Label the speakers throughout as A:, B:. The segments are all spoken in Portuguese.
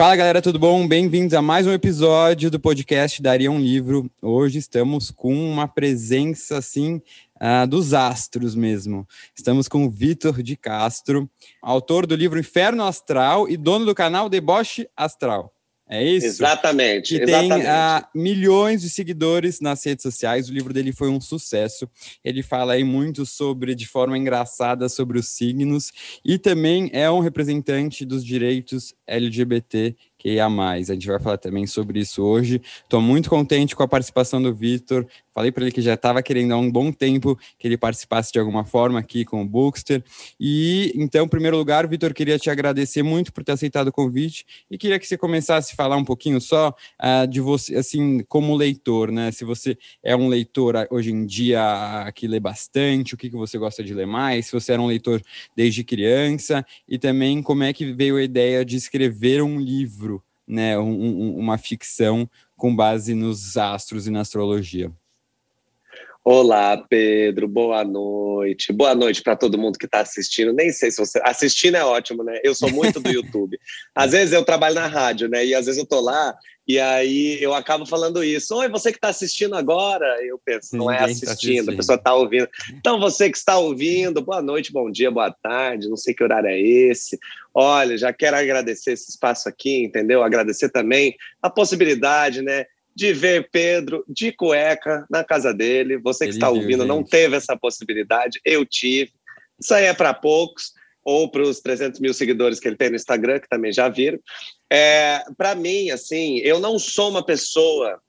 A: Fala galera, tudo bom? Bem-vindos a mais um episódio do podcast Daria um Livro. Hoje estamos com uma presença assim uh, dos astros mesmo. Estamos com o Vitor de Castro, autor do livro Inferno Astral e dono do canal Deboche Astral. É isso?
B: Exatamente.
A: Que
B: exatamente.
A: tem uh, milhões de seguidores nas redes sociais. O livro dele foi um sucesso. Ele fala aí muito sobre, de forma engraçada, sobre os signos e também é um representante dos direitos LGBT que ia mais. A gente vai falar também sobre isso hoje. Estou muito contente com a participação do Vitor. Falei para ele que já estava querendo há um bom tempo que ele participasse de alguma forma aqui com o Bookster. E então, em primeiro lugar, Vitor, queria te agradecer muito por ter aceitado o convite e queria que você começasse a falar um pouquinho só uh, de você, assim, como leitor, né? Se você é um leitor ah, hoje em dia que lê bastante, o que, que você gosta de ler mais, se você era um leitor desde criança e também como é que veio a ideia de escrever um livro né, um, uma ficção com base nos astros e na astrologia.
B: Olá, Pedro, boa noite. Boa noite para todo mundo que está assistindo. Nem sei se você. Assistindo é ótimo, né? Eu sou muito do YouTube. Às vezes eu trabalho na rádio, né? E às vezes eu tô lá e aí eu acabo falando isso. Oi, você que está assistindo agora. Eu penso, não é Ninguém é assistindo, tá assistindo, a pessoa está ouvindo. Então, você que está ouvindo, boa noite, bom dia, boa tarde, não sei que horário é esse. Olha, já quero agradecer esse espaço aqui, entendeu? Agradecer também a possibilidade, né? De ver Pedro de cueca na casa dele. Você que Ele está ouvindo viu, não teve essa possibilidade, eu tive. Isso aí é para poucos, ou para os 300 mil seguidores que ele tem no Instagram, que também já viram. É, para mim, assim, eu não sou uma pessoa,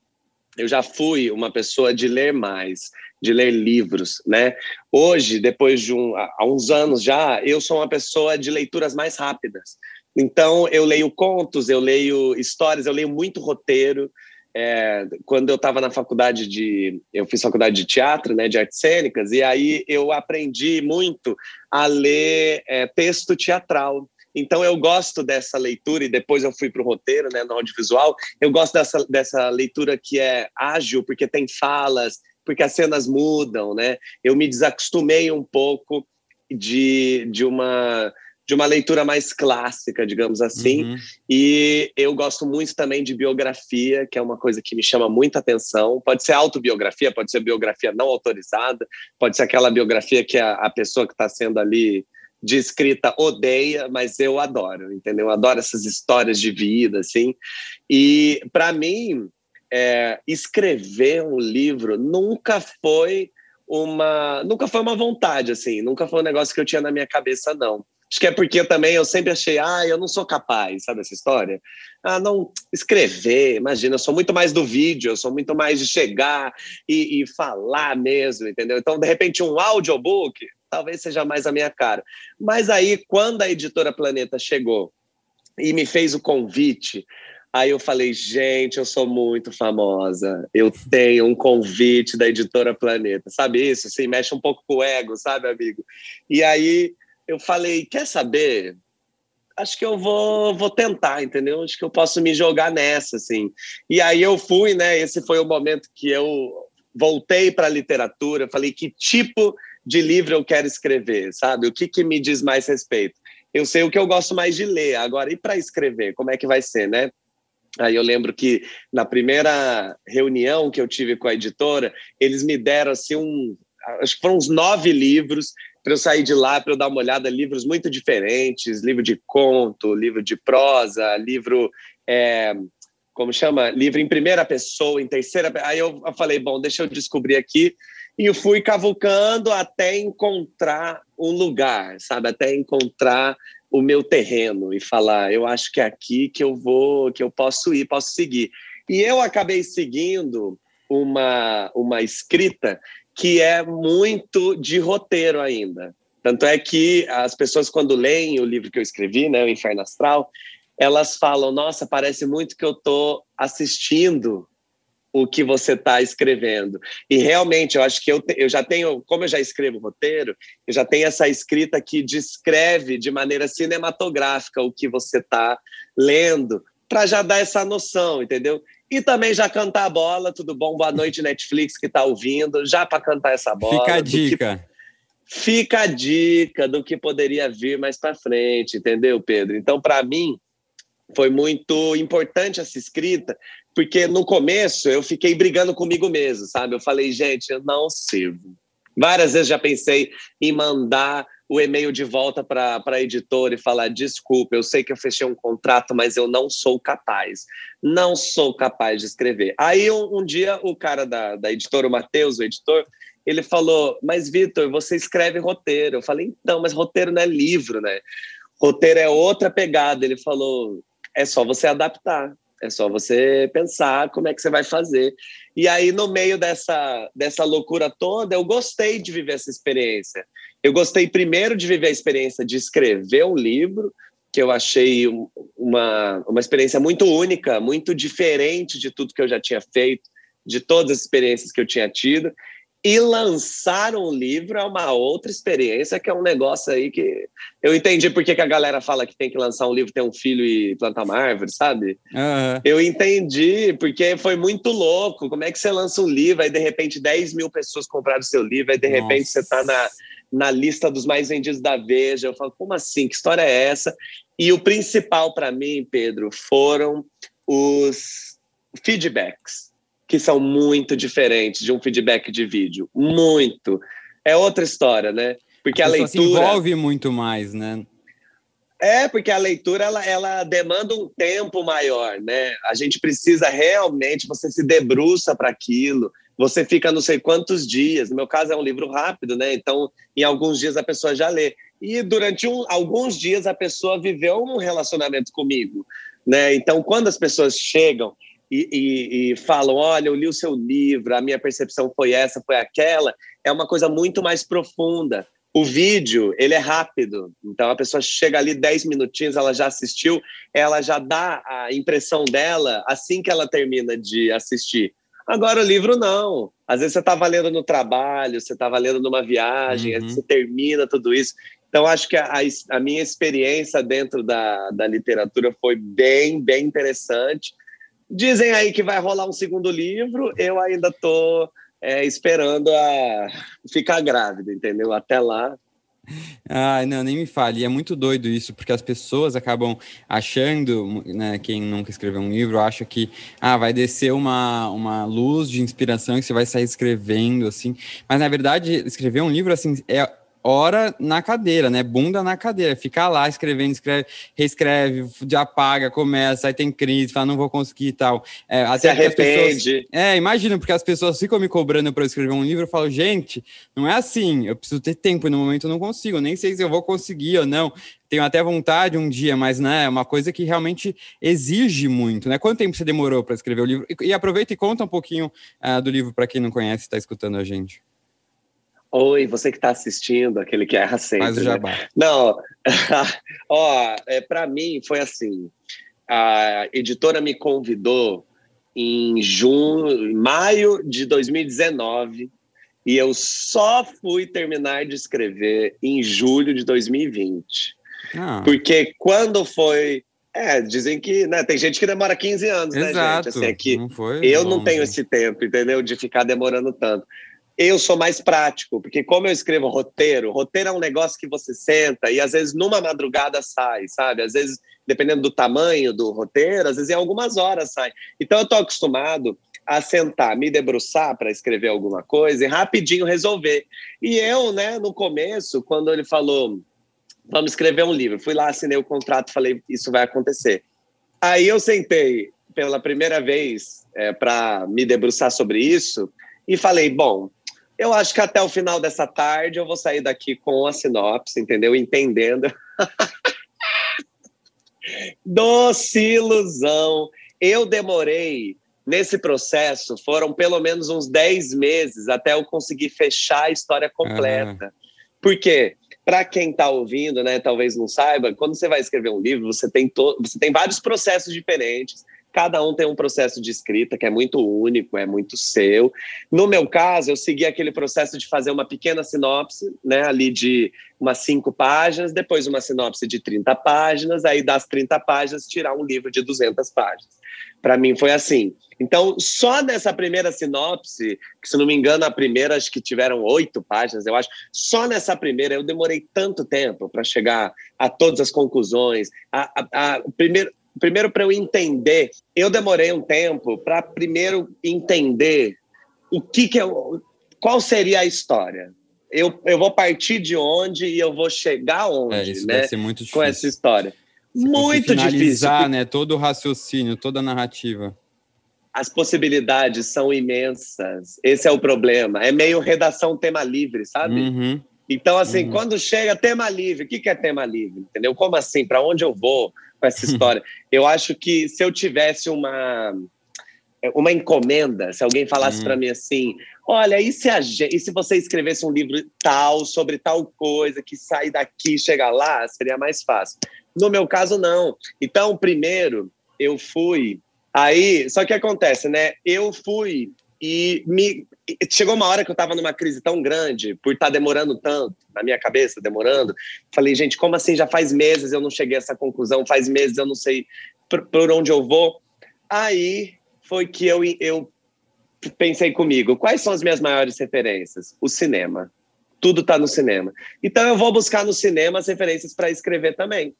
B: eu já fui uma pessoa de ler mais, de ler livros, né? Hoje, depois de um, há uns anos já, eu sou uma pessoa de leituras mais rápidas. Então, eu leio contos, eu leio histórias, eu leio muito roteiro, é, quando eu estava na faculdade de. Eu fiz faculdade de teatro, né, de artes cênicas, e aí eu aprendi muito a ler é, texto teatral. Então eu gosto dessa leitura, e depois eu fui para o roteiro, né, no audiovisual. Eu gosto dessa, dessa leitura que é ágil, porque tem falas, porque as cenas mudam, né? Eu me desacostumei um pouco de, de uma de uma leitura mais clássica, digamos assim. Uhum. E eu gosto muito também de biografia, que é uma coisa que me chama muita atenção. Pode ser autobiografia, pode ser biografia não autorizada, pode ser aquela biografia que a, a pessoa que está sendo ali descrita odeia, mas eu adoro, entendeu? Eu adoro essas histórias de vida, assim. E para mim, é, escrever um livro nunca foi uma, nunca foi uma vontade, assim, nunca foi um negócio que eu tinha na minha cabeça, não. Acho que é porque também eu sempre achei, ah, eu não sou capaz, sabe essa história? Ah, não escrever, imagina, eu sou muito mais do vídeo, eu sou muito mais de chegar e, e falar mesmo, entendeu? Então, de repente, um audiobook talvez seja mais a minha cara. Mas aí, quando a editora Planeta chegou e me fez o convite, Aí eu falei, gente, eu sou muito famosa. Eu tenho um convite da editora Planeta. Sabe isso? Assim, mexe um pouco com o ego, sabe, amigo? E aí eu falei, quer saber? Acho que eu vou, vou tentar, entendeu? Acho que eu posso me jogar nessa, assim. E aí eu fui, né? Esse foi o momento que eu voltei para a literatura. Falei, que tipo de livro eu quero escrever, sabe? O que, que me diz mais respeito? Eu sei o que eu gosto mais de ler. Agora, e para escrever? Como é que vai ser, né? Aí eu lembro que na primeira reunião que eu tive com a editora, eles me deram assim um, acho que foram uns nove livros para eu sair de lá, para eu dar uma olhada, livros muito diferentes, livro de conto, livro de prosa, livro, é, como chama? Livro em primeira pessoa, em terceira. Aí eu, falei, bom, deixa eu descobrir aqui. E eu fui cavucando até encontrar um lugar, sabe? Até encontrar o meu terreno e falar, eu acho que é aqui que eu vou, que eu posso ir, posso seguir. E eu acabei seguindo uma, uma escrita que é muito de roteiro ainda. Tanto é que as pessoas, quando leem o livro que eu escrevi, né, O Inferno Astral, elas falam: Nossa, parece muito que eu estou assistindo o que você está escrevendo. E realmente, eu acho que eu, eu já tenho, como eu já escrevo roteiro, eu já tenho essa escrita que descreve de maneira cinematográfica o que você está lendo, para já dar essa noção, entendeu? E também já cantar a bola, tudo bom? Boa noite, Netflix, que está ouvindo, já para cantar essa bola.
A: Fica a dica.
B: Que, fica a dica do que poderia vir mais para frente, entendeu, Pedro? Então, para mim, foi muito importante essa escrita, porque no começo eu fiquei brigando comigo mesmo, sabe? Eu falei, gente, eu não sirvo. Várias vezes já pensei em mandar o e-mail de volta para a editora e falar: desculpa, eu sei que eu fechei um contrato, mas eu não sou capaz. Não sou capaz de escrever. Aí um, um dia o cara da, da editora, o Matheus, o editor, ele falou: Mas Vitor, você escreve roteiro. Eu falei: Então, mas roteiro não é livro, né? Roteiro é outra pegada. Ele falou: É só você adaptar. É só você pensar como é que você vai fazer. E aí, no meio dessa, dessa loucura toda, eu gostei de viver essa experiência. Eu gostei primeiro de viver a experiência de escrever um livro, que eu achei uma, uma experiência muito única, muito diferente de tudo que eu já tinha feito, de todas as experiências que eu tinha tido. E lançar um livro é uma outra experiência, que é um negócio aí que eu entendi porque que a galera fala que tem que lançar um livro, ter um filho e plantar uma árvore, sabe? Uhum. Eu entendi, porque foi muito louco. Como é que você lança um livro, aí de repente 10 mil pessoas compraram o seu livro, aí de Nossa. repente você está na, na lista dos mais vendidos da Veja. Eu falo, como assim? Que história é essa? E o principal para mim, Pedro, foram os feedbacks que são muito diferentes de um feedback de vídeo. Muito. É outra história, né?
A: Porque a, a leitura. se envolve muito mais, né?
B: É, porque a leitura ela, ela demanda um tempo maior, né? A gente precisa realmente, você se debruça para aquilo, você fica não sei quantos dias. No meu caso é um livro rápido, né? Então, em alguns dias a pessoa já lê. E durante um, alguns dias a pessoa viveu um relacionamento comigo, né? Então, quando as pessoas chegam e, e, e, falam: olha, eu li o seu livro, a minha percepção foi essa, foi aquela, é uma coisa muito mais profunda. O vídeo, ele é rápido, então a pessoa chega ali 10 minutinhos, ela já assistiu, ela já dá a impressão dela assim que ela termina de assistir. Agora o livro não. Às vezes você está valendo no trabalho, você está valendo numa viagem, uhum. você termina tudo isso. Então, acho que a, a, minha experiência dentro da, da literatura foi bem, bem interessante. Dizem aí que vai rolar um segundo livro, eu ainda estou é, esperando a ficar grávida, entendeu? Até lá.
A: Ai, não, nem me fale. E é muito doido isso, porque as pessoas acabam achando, né, quem nunca escreveu um livro, acha que ah, vai descer uma, uma luz de inspiração e você vai sair escrevendo, assim. Mas, na verdade, escrever um livro, assim, é, hora na cadeira, né? Bunda na cadeira, ficar lá escrevendo, escreve, reescreve, já apaga, começa, aí tem crise, fala, não vou conseguir e tal.
B: É, até Se arrepende.
A: Pessoas, é, imagina, porque as pessoas ficam me cobrando para eu escrever um livro, eu falo, gente, não é assim, eu preciso ter tempo, e no momento eu não consigo, nem sei se eu vou conseguir ou não. Tenho até vontade um dia, mas né, é uma coisa que realmente exige muito, né? Quanto tempo você demorou para escrever o livro? E, e, aproveita e conta um pouquinho uh, do livro para quem não conhece, está escutando a gente.
B: Oi, você que está assistindo, aquele que erra sempre. Mas já
A: né?
B: Não, ó, é, para mim foi assim. A editora me convidou em junho, maio de 2019 e eu só fui terminar de escrever em julho de 2020. Ah. Porque quando foi é, dizem que, né, tem gente que demora 15 anos,
A: Exato.
B: né, gente?
A: Assim, é que não
B: eu não tenho esse tempo, entendeu? De ficar demorando tanto eu sou mais prático, porque como eu escrevo roteiro, roteiro é um negócio que você senta e às vezes numa madrugada sai, sabe? Às vezes, dependendo do tamanho do roteiro, às vezes em algumas horas sai. Então eu tô acostumado a sentar, me debruçar para escrever alguma coisa e rapidinho resolver. E eu, né, no começo, quando ele falou, vamos escrever um livro, fui lá, assinei o contrato, falei, isso vai acontecer. Aí eu sentei pela primeira vez é, para me debruçar sobre isso e falei, bom, eu acho que até o final dessa tarde eu vou sair daqui com a sinopse, entendeu? Entendendo. Doce ilusão. Eu demorei nesse processo, foram pelo menos uns 10 meses até eu conseguir fechar a história completa. Uhum. Por quê? Para quem está ouvindo, né, talvez não saiba, quando você vai escrever um livro, você tem, to... você tem vários processos diferentes Cada um tem um processo de escrita que é muito único, é muito seu. No meu caso, eu segui aquele processo de fazer uma pequena sinopse, né, ali de umas cinco páginas, depois uma sinopse de 30 páginas, aí das 30 páginas tirar um livro de 200 páginas. Para mim foi assim. Então, só nessa primeira sinopse, que se não me engano, a primeira acho que tiveram oito páginas, eu acho, só nessa primeira eu demorei tanto tempo para chegar a todas as conclusões. A, a, a, primeiro, primeiro para eu entender, eu demorei um tempo para primeiro entender o que, que eu, qual seria a história. Eu, eu vou partir de onde e eu vou chegar onde, é,
A: isso
B: né?
A: Vai ser muito difícil.
B: Com essa história.
A: Você muito difícil. né? Todo o raciocínio, toda a narrativa.
B: As possibilidades são imensas. Esse é o problema. É meio redação tema livre, sabe?
A: Uhum.
B: Então, assim, uhum. quando chega tema livre, o que, que é tema livre? Entendeu? Como assim? Para onde eu vou com essa história? eu acho que se eu tivesse uma uma encomenda, se alguém falasse uhum. para mim assim, olha, e se, a e se você escrevesse um livro tal, sobre tal coisa, que sai daqui e chega lá, seria mais fácil. No meu caso, não. Então, primeiro, eu fui Aí, só que acontece, né? Eu fui e me chegou uma hora que eu estava numa crise tão grande por estar tá demorando tanto na minha cabeça, demorando. Falei, gente, como assim? Já faz meses eu não cheguei a essa conclusão, faz meses eu não sei por, por onde eu vou. Aí foi que eu, eu pensei comigo, quais são as minhas maiores referências? O cinema. Tudo está no cinema. Então eu vou buscar no cinema as referências para escrever também.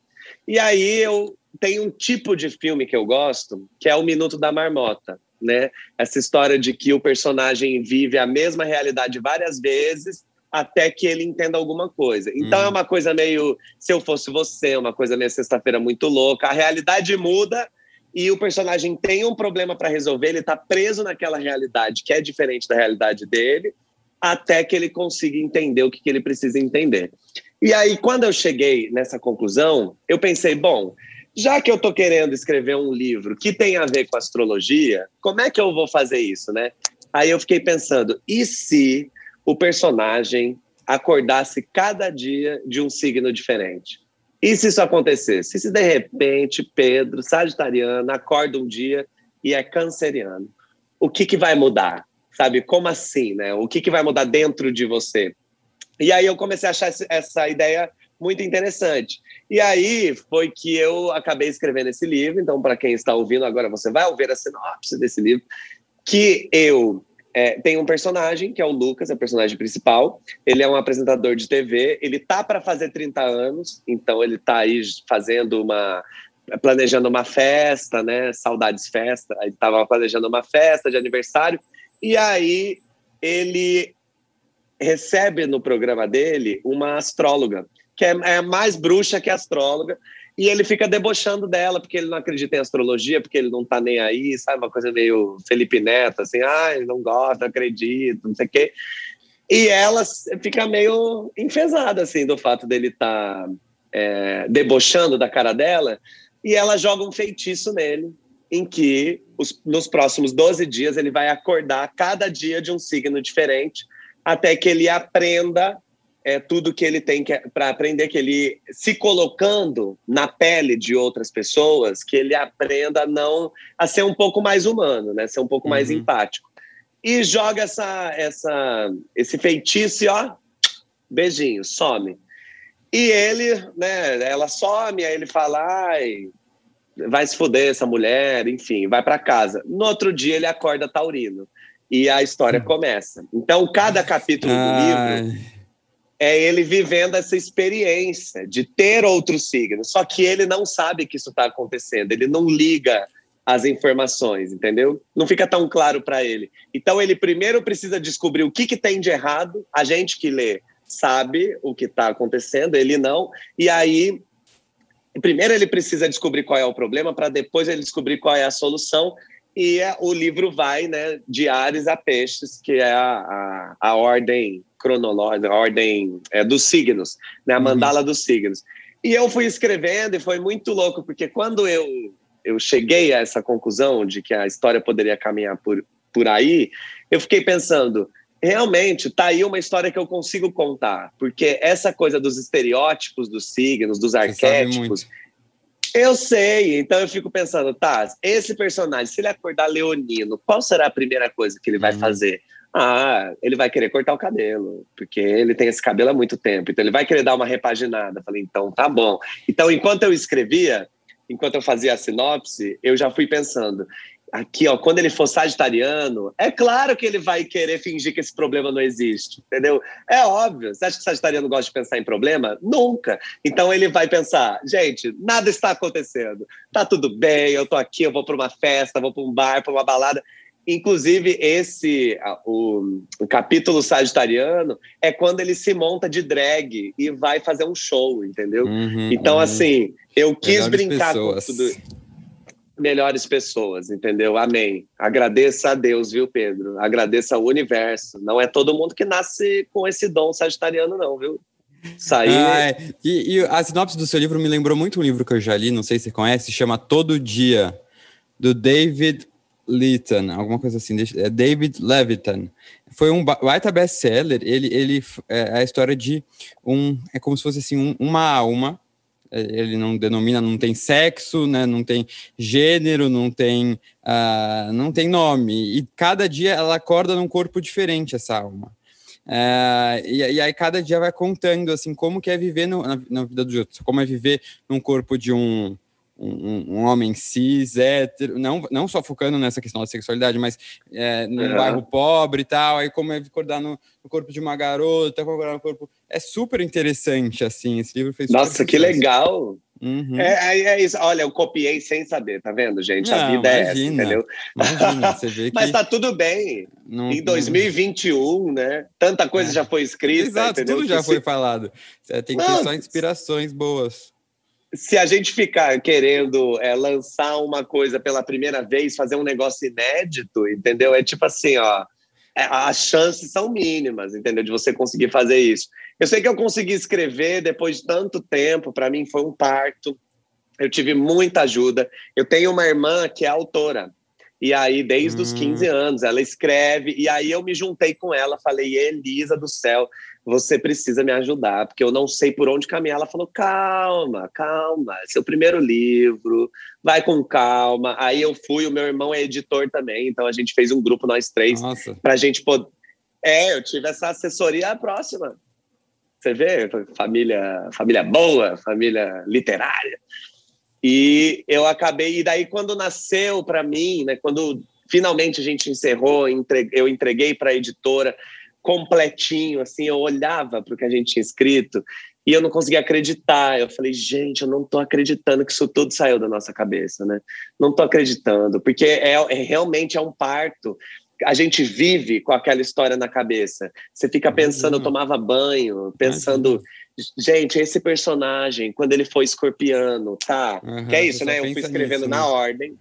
B: E aí eu tem um tipo de filme que eu gosto, que é o Minuto da Marmota, né? Essa história de que o personagem vive a mesma realidade várias vezes até que ele entenda alguma coisa. Então hum. é uma coisa meio se eu fosse você, uma coisa meio sexta-feira muito louca. A realidade muda e o personagem tem um problema para resolver, ele está preso naquela realidade que é diferente da realidade dele, até que ele consiga entender o que, que ele precisa entender. E aí, quando eu cheguei nessa conclusão, eu pensei, bom, já que eu estou querendo escrever um livro que tem a ver com astrologia, como é que eu vou fazer isso, né? Aí eu fiquei pensando, e se o personagem acordasse cada dia de um signo diferente? E se isso acontecesse? E se de repente Pedro, sagitariano, acorda um dia e é canceriano? O que, que vai mudar? Sabe, como assim, né? O que, que vai mudar dentro de você? E aí eu comecei a achar essa ideia muito interessante. E aí foi que eu acabei escrevendo esse livro. Então, para quem está ouvindo agora, você vai ouvir a sinopse desse livro. Que eu é, tenho um personagem, que é o Lucas, é o personagem principal. Ele é um apresentador de TV. Ele tá para fazer 30 anos, então ele tá aí fazendo uma. planejando uma festa, né? Saudades Festa. Ele estava planejando uma festa de aniversário. E aí ele recebe no programa dele uma astróloga que é, é mais bruxa que astróloga, e ele fica debochando dela, porque ele não acredita em astrologia, porque ele não tá nem aí, sabe? Uma coisa meio Felipe Neto, assim, ah, ele não gosta, acredito, não sei o quê. E ela fica meio enfesada, assim, do fato dele estar tá, é, debochando da cara dela, e ela joga um feitiço nele, em que os, nos próximos 12 dias ele vai acordar cada dia de um signo diferente, até que ele aprenda é tudo que ele tem para aprender, que ele se colocando na pele de outras pessoas, que ele aprenda a não a ser um pouco mais humano, né? Ser um pouco uhum. mais empático. E joga essa, essa, esse feitiço e ó, beijinho, some. E ele, né? Ela some, aí ele fala, ai, vai se fuder essa mulher, enfim, vai para casa. No outro dia ele acorda taurino e a história começa. Então cada capítulo do livro é ele vivendo essa experiência de ter outros signos. Só que ele não sabe que isso está acontecendo, ele não liga as informações, entendeu? Não fica tão claro para ele. Então ele primeiro precisa descobrir o que, que tem de errado. A gente que lê sabe o que está acontecendo, ele não. E aí, primeiro ele precisa descobrir qual é o problema para depois ele descobrir qual é a solução. E é, o livro vai, né, de Ares a Peixes, que é a, a, a ordem cronológica, a ordem é, dos signos, né? a uhum. mandala dos signos. E eu fui escrevendo e foi muito louco, porque quando eu, eu cheguei a essa conclusão de que a história poderia caminhar por, por aí, eu fiquei pensando, realmente, tá aí uma história que eu consigo contar, porque essa coisa dos estereótipos dos signos, dos arquétipos, Eu sei, então eu fico pensando, tá, esse personagem, se ele acordar leonino, qual será a primeira coisa que ele vai uhum. fazer? Ah, ele vai querer cortar o cabelo, porque ele tem esse cabelo há muito tempo, então ele vai querer dar uma repaginada. Falei, então tá bom. Então, enquanto eu escrevia, enquanto eu fazia a sinopse, eu já fui pensando, aqui, ó, quando ele for sagitariano, é claro que ele vai querer fingir que esse problema não existe, entendeu? É óbvio. Você acha que o sagitariano gosta de pensar em problema? Nunca. Então ele vai pensar, gente, nada está acontecendo. Tá tudo bem, eu tô aqui, eu vou para uma festa, vou para um bar, para uma balada. Inclusive, esse, o, o, capítulo sagitariano é quando ele se monta de drag e vai fazer um show, entendeu? Uhum, então, uhum. assim, eu quis brincar pessoas. com tudo melhores pessoas, entendeu? Amém. Agradeça a Deus, viu, Pedro? Agradeça ao universo. Não é todo mundo que nasce com esse dom sagitariano, não, viu? Sair. Ah, é.
A: e, e, a sinopse do seu livro me lembrou muito um livro que eu já li, não sei se você conhece, chama Todo Dia, do David Levitan, alguma coisa assim, é David Levitan. Foi um baita best-seller, ele, ele é a história de um, é como se fosse assim, um, uma alma ele não denomina, não tem sexo, né, não tem gênero, não tem, uh, não tem nome. E cada dia ela acorda num corpo diferente, essa alma. Uh, e, e, aí cada dia vai contando assim como que é viver no, na, na, vida dos outros, como é viver num corpo de um, um, um, homem cis, hétero, não, não só focando nessa questão da sexualidade, mas é, num bairro pobre e tal, aí como é acordar no, no corpo de uma garota, acordar no corpo... É super interessante, assim, esse livro fez...
B: Nossa, que legal! Uhum. É, é, é, isso. Olha, eu copiei sem saber, tá vendo, gente? Não, a vida imagina, é essa, entendeu? Imagina, você vê que... Mas tá tudo bem. Não, em 2021, não... né? Tanta coisa é. já foi escrita.
A: Exato,
B: entendeu?
A: tudo já foi falado. Você tem que ter só inspirações boas
B: se a gente ficar querendo é, lançar uma coisa pela primeira vez, fazer um negócio inédito, entendeu? É tipo assim, ó, é, as chances são mínimas, entendeu? De você conseguir fazer isso. Eu sei que eu consegui escrever depois de tanto tempo, para mim foi um parto. Eu tive muita ajuda. Eu tenho uma irmã que é autora. E aí, desde hum. os 15 anos, ela escreve. E aí, eu me juntei com ela, falei, Elisa do céu, você precisa me ajudar, porque eu não sei por onde caminhar. Ela falou: calma, calma, seu primeiro livro, vai com calma. Aí eu fui, o meu irmão é editor também, então a gente fez um grupo, nós três, para a gente poder. É, eu tive essa assessoria próxima. Você vê, família, família boa, família literária. E eu acabei, e daí quando nasceu para mim, né, quando finalmente a gente encerrou, eu entreguei para a editora, completinho, assim, eu olhava para o que a gente tinha escrito e eu não conseguia acreditar. Eu falei, gente, eu não estou acreditando que isso tudo saiu da nossa cabeça, né? Não estou acreditando, porque é, é, realmente é um parto. A gente vive com aquela história na cabeça. Você fica pensando, eu tomava banho, pensando, gente, esse personagem, quando ele foi escorpiano, tá? Uhum, que é isso, né? Eu fui escrevendo nisso, na né? ordem.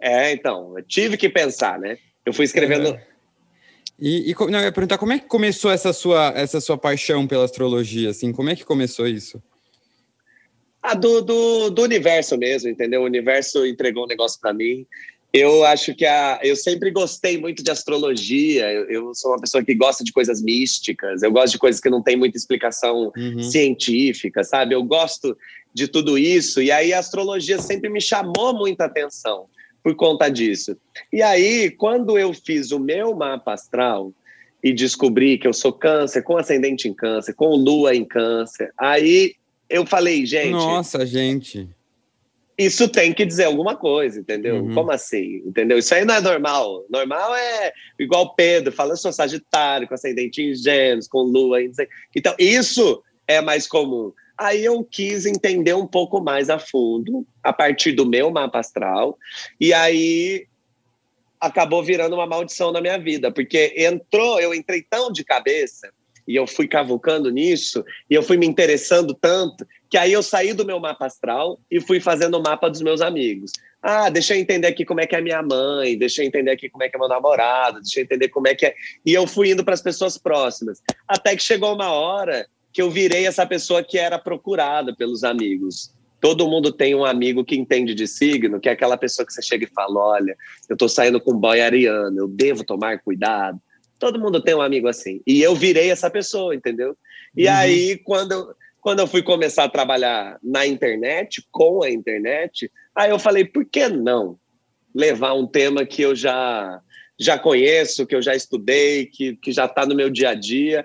B: É, então, eu tive que pensar, né? Eu fui escrevendo.
A: E, e não, eu ia perguntar como é que começou essa sua, essa sua paixão pela astrologia, assim, como é que começou isso?
B: Ah, do, do, do universo mesmo, entendeu? O universo entregou um negócio para mim. Eu acho que a, eu sempre gostei muito de astrologia. Eu, eu, sou uma pessoa que gosta de coisas místicas. Eu gosto de coisas que não tem muita explicação uhum. científica, sabe? Eu gosto de tudo isso. E aí a astrologia sempre me chamou muita atenção por conta disso. E aí, quando eu fiz o meu mapa astral e descobri que eu sou câncer, com ascendente em câncer, com lua em câncer, aí eu falei, gente.
A: Nossa, gente.
B: Isso tem que dizer alguma coisa, entendeu? Uhum. Como assim? Entendeu? Isso aí não é normal. Normal é igual Pedro, fala, eu sou Sagitário, com ascendente em Gêmeos, com lua em. Então, isso é mais comum. Aí eu quis entender um pouco mais a fundo, a partir do meu mapa astral, e aí acabou virando uma maldição na minha vida, porque entrou, eu entrei tão de cabeça, e eu fui cavucando nisso, e eu fui me interessando tanto, que aí eu saí do meu mapa astral e fui fazendo o mapa dos meus amigos. Ah, deixa eu entender aqui como é que é minha mãe, deixa eu entender aqui como é que é meu namorado, deixa eu entender como é que é. E eu fui indo para as pessoas próximas. Até que chegou uma hora que eu virei essa pessoa que era procurada pelos amigos. Todo mundo tem um amigo que entende de signo, que é aquela pessoa que você chega e fala: olha, eu estou saindo com um boy ariano, eu devo tomar cuidado. Todo mundo tem um amigo assim. E eu virei essa pessoa, entendeu? E uhum. aí, quando Quando eu fui começar a trabalhar na internet, com a internet, aí eu falei, por que não levar um tema que eu já já conheço, que eu já estudei, que, que já está no meu dia a dia.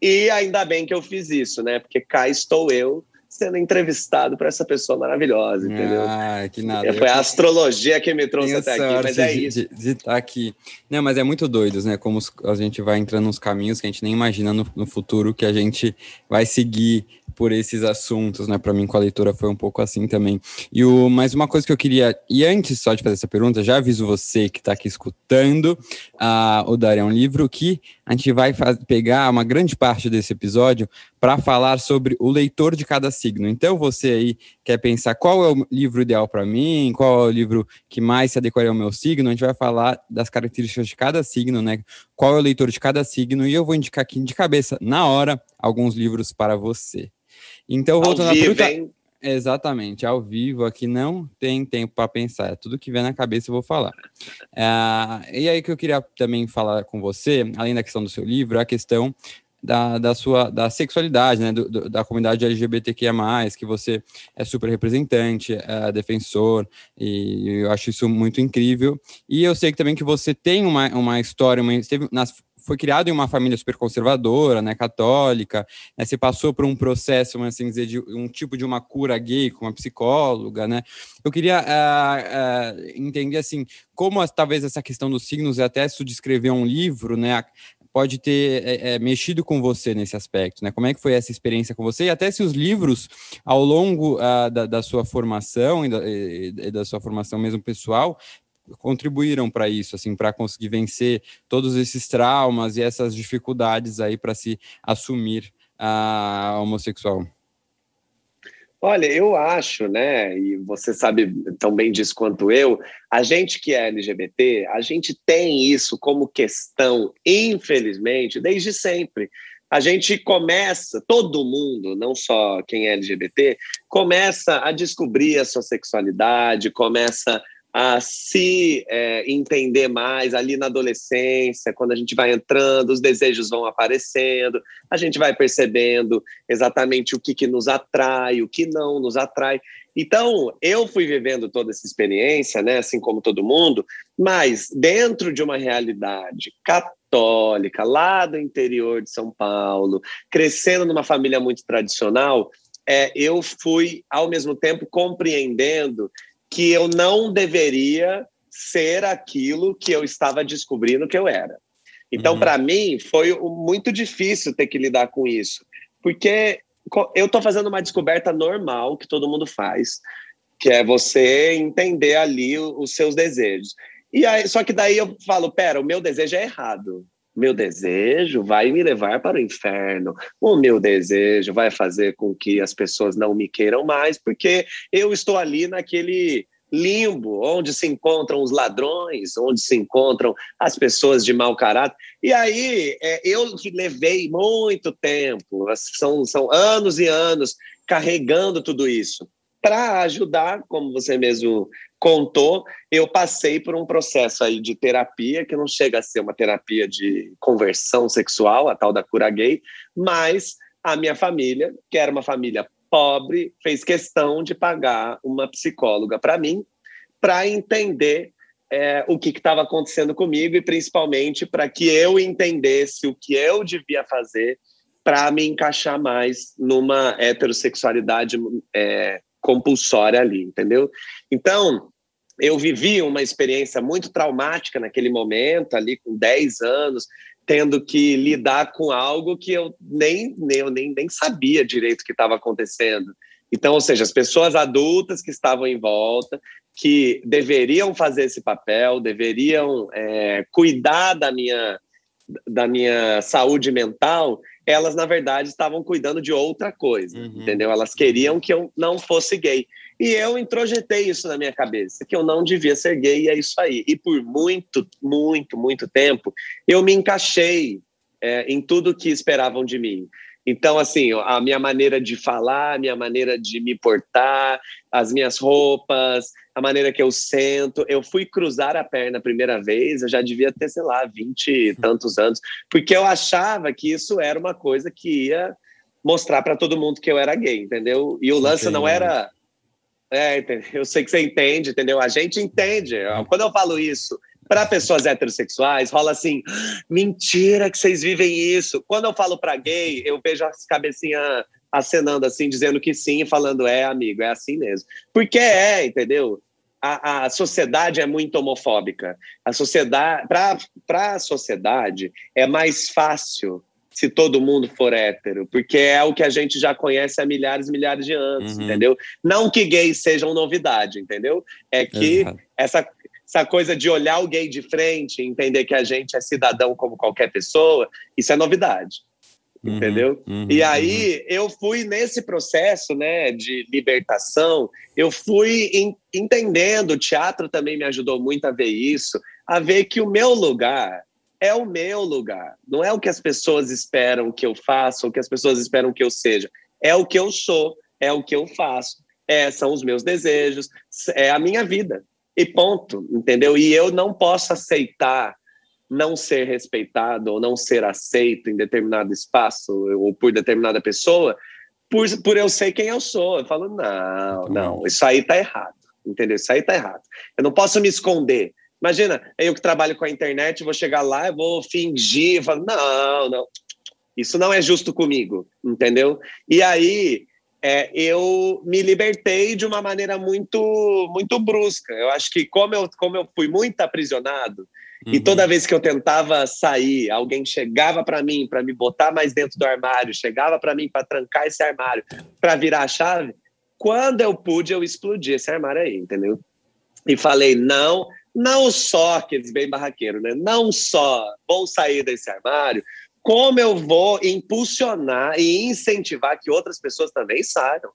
B: E ainda bem que eu fiz isso, né? Porque cá estou eu sendo entrevistado por essa pessoa maravilhosa, entendeu?
A: Ah, que nada.
B: Foi a astrologia que me trouxe até aqui, mas é isso.
A: De estar tá aqui. Não, mas é muito doido, né? Como a gente vai entrando nos caminhos que a gente nem imagina no, no futuro que a gente vai seguir por esses assuntos, né? Para mim, com a leitura foi um pouco assim também. E o, mais uma coisa que eu queria, e antes só de fazer essa pergunta, já aviso você que está aqui escutando uh, o Dar é um livro que a gente vai pegar uma grande parte desse episódio para falar sobre o leitor de cada signo. Então, você aí quer pensar qual é o livro ideal para mim, qual é o livro que mais se adequaria ao meu signo, a gente vai falar das características de cada signo, né? Qual é o leitor de cada signo, e eu vou indicar aqui de cabeça, na hora, alguns livros para você. Então, voltando à fruta. Exatamente, ao vivo aqui não tem tempo para pensar, é tudo que vem na cabeça eu vou falar. É, e aí que eu queria também falar com você, além da questão do seu livro, a questão da, da sua da sexualidade, né, do, do, da comunidade LGBTQIA+, que você é super representante, é defensor, e eu acho isso muito incrível. E eu sei também que você tem uma, uma história, uma, esteve nas foi criado em uma família super conservadora, né, católica, né, você passou por um processo, assim dizer, de um tipo de uma cura gay com uma psicóloga, né? Eu queria uh, uh, entender assim, como talvez essa questão dos signos, até se descrever um livro, né, pode ter é, é, mexido com você nesse aspecto, né? Como é que foi essa experiência com você? E até se os livros, ao longo uh, da, da, sua formação e da, e da, sua formação mesmo pessoal, contribuíram para isso, assim, para conseguir vencer todos esses traumas e essas dificuldades aí para se assumir a homossexual?
B: Olha, eu acho, né, e você sabe tão bem disso quanto eu, a gente que é LGBT, a gente tem isso como questão, infelizmente, desde sempre. A gente começa, todo mundo, não só quem é LGBT, começa a descobrir a sua sexualidade, começa a se é, entender mais ali na adolescência, quando a gente vai entrando, os desejos vão aparecendo, a gente vai percebendo exatamente o que, que nos atrai, o que não nos atrai. Então, eu fui vivendo toda essa experiência, né, assim como todo mundo, mas dentro de uma realidade católica, lá do interior de São Paulo, crescendo numa família muito tradicional, é, eu fui, ao mesmo tempo, compreendendo que eu não deveria ser aquilo que eu estava descobrindo que eu era. Então, uhum. para mim, foi muito difícil ter que lidar com isso, porque eu estou fazendo uma descoberta normal que todo mundo faz, que é você entender ali os seus desejos. E aí, só que daí eu falo, pera, o meu desejo é errado. Meu desejo vai me levar para o inferno. O meu desejo vai fazer com que as pessoas não me queiram mais, porque eu estou ali naquele limbo, onde se encontram os ladrões, onde se encontram as pessoas de mau caráter. E aí é, eu levei muito tempo, são, são anos e anos carregando tudo isso. Para ajudar, como você mesmo contou, eu passei por um processo aí de terapia, que não chega a ser uma terapia de conversão sexual, a tal da cura gay, mas a minha família, que era uma família pobre, fez questão de pagar uma psicóloga para mim, para entender é, o que estava acontecendo comigo e principalmente para que eu entendesse o que eu devia fazer para me encaixar mais numa heterossexualidade é, compulsória ali, entendeu? Então, eu vivi uma experiência muito traumática naquele momento, ali com 10 anos, tendo que lidar com algo que eu nem, nem, eu nem, nem sabia direito o que estava acontecendo. Então, ou seja, as pessoas adultas que estavam em volta, que deveriam fazer esse papel, deveriam é, cuidar da minha, da minha saúde mental, elas, na verdade, estavam cuidando de outra coisa, uhum. entendeu? Elas queriam que eu não fosse gay. E eu introjetei isso na minha cabeça, que eu não devia ser gay, e é isso aí. E por muito, muito, muito tempo, eu me encaixei é, em tudo que esperavam de mim. Então, assim, a minha maneira de falar, a minha maneira de me portar, as minhas roupas, a maneira que eu sento. Eu fui cruzar a perna a primeira vez, eu já devia ter, sei lá, vinte e tantos anos, porque eu achava que isso era uma coisa que ia mostrar para todo mundo que eu era gay, entendeu? E o lance não era. É, eu sei que você entende, entendeu? A gente entende. Quando eu falo isso para pessoas heterossexuais, rola assim: mentira que vocês vivem isso. Quando eu falo para gay, eu vejo as cabecinhas acenando assim, dizendo que sim, falando é, amigo, é assim mesmo. Porque é, entendeu? A, a sociedade é muito homofóbica. A sociedade, para a sociedade, é mais fácil se todo mundo for hétero, porque é o que a gente já conhece há milhares e milhares de anos, uhum. entendeu? Não que gays sejam novidade, entendeu? É que essa, essa coisa de olhar o gay de frente, entender que a gente é cidadão como qualquer pessoa, isso é novidade. Uhum, entendeu? Uhum, e aí uhum. eu fui nesse processo, né, de libertação, eu fui entendendo, o teatro também me ajudou muito a ver isso, a ver que o meu lugar é o meu lugar. Não é o que as pessoas esperam que eu faça, ou que as pessoas esperam que eu seja. É o que eu sou, é o que eu faço. É, são os meus desejos, é a minha vida. E ponto, entendeu? E eu não posso aceitar não ser respeitado ou não ser aceito em determinado espaço ou por determinada pessoa por, por eu ser quem eu sou. Eu falo, não, não, isso aí tá errado, entendeu? Isso aí tá errado. Eu não posso me esconder. Imagina, eu que trabalho com a internet, vou chegar lá, eu vou fingir, falo, não, não, isso não é justo comigo, entendeu? E aí é, eu me libertei de uma maneira muito, muito brusca. Eu acho que como eu, como eu fui muito aprisionado uhum. e toda vez que eu tentava sair, alguém chegava para mim para me botar mais dentro do armário, chegava para mim para trancar esse armário, para virar a chave. Quando eu pude, eu explodi esse armário aí, entendeu? E falei, não, não só aqueles bem barraqueiros, né? Não só vão sair desse armário, como eu vou impulsionar e incentivar que outras pessoas também saiam.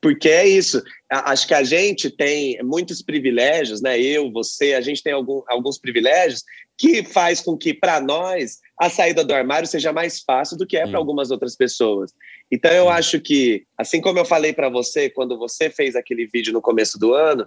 B: Porque é isso. Acho que a gente tem muitos privilégios, né? Eu, você, a gente tem algum, alguns privilégios que faz com que, para nós, a saída do armário seja mais fácil do que é para algumas outras pessoas. Então, eu acho que, assim como eu falei para você quando você fez aquele vídeo no começo do ano,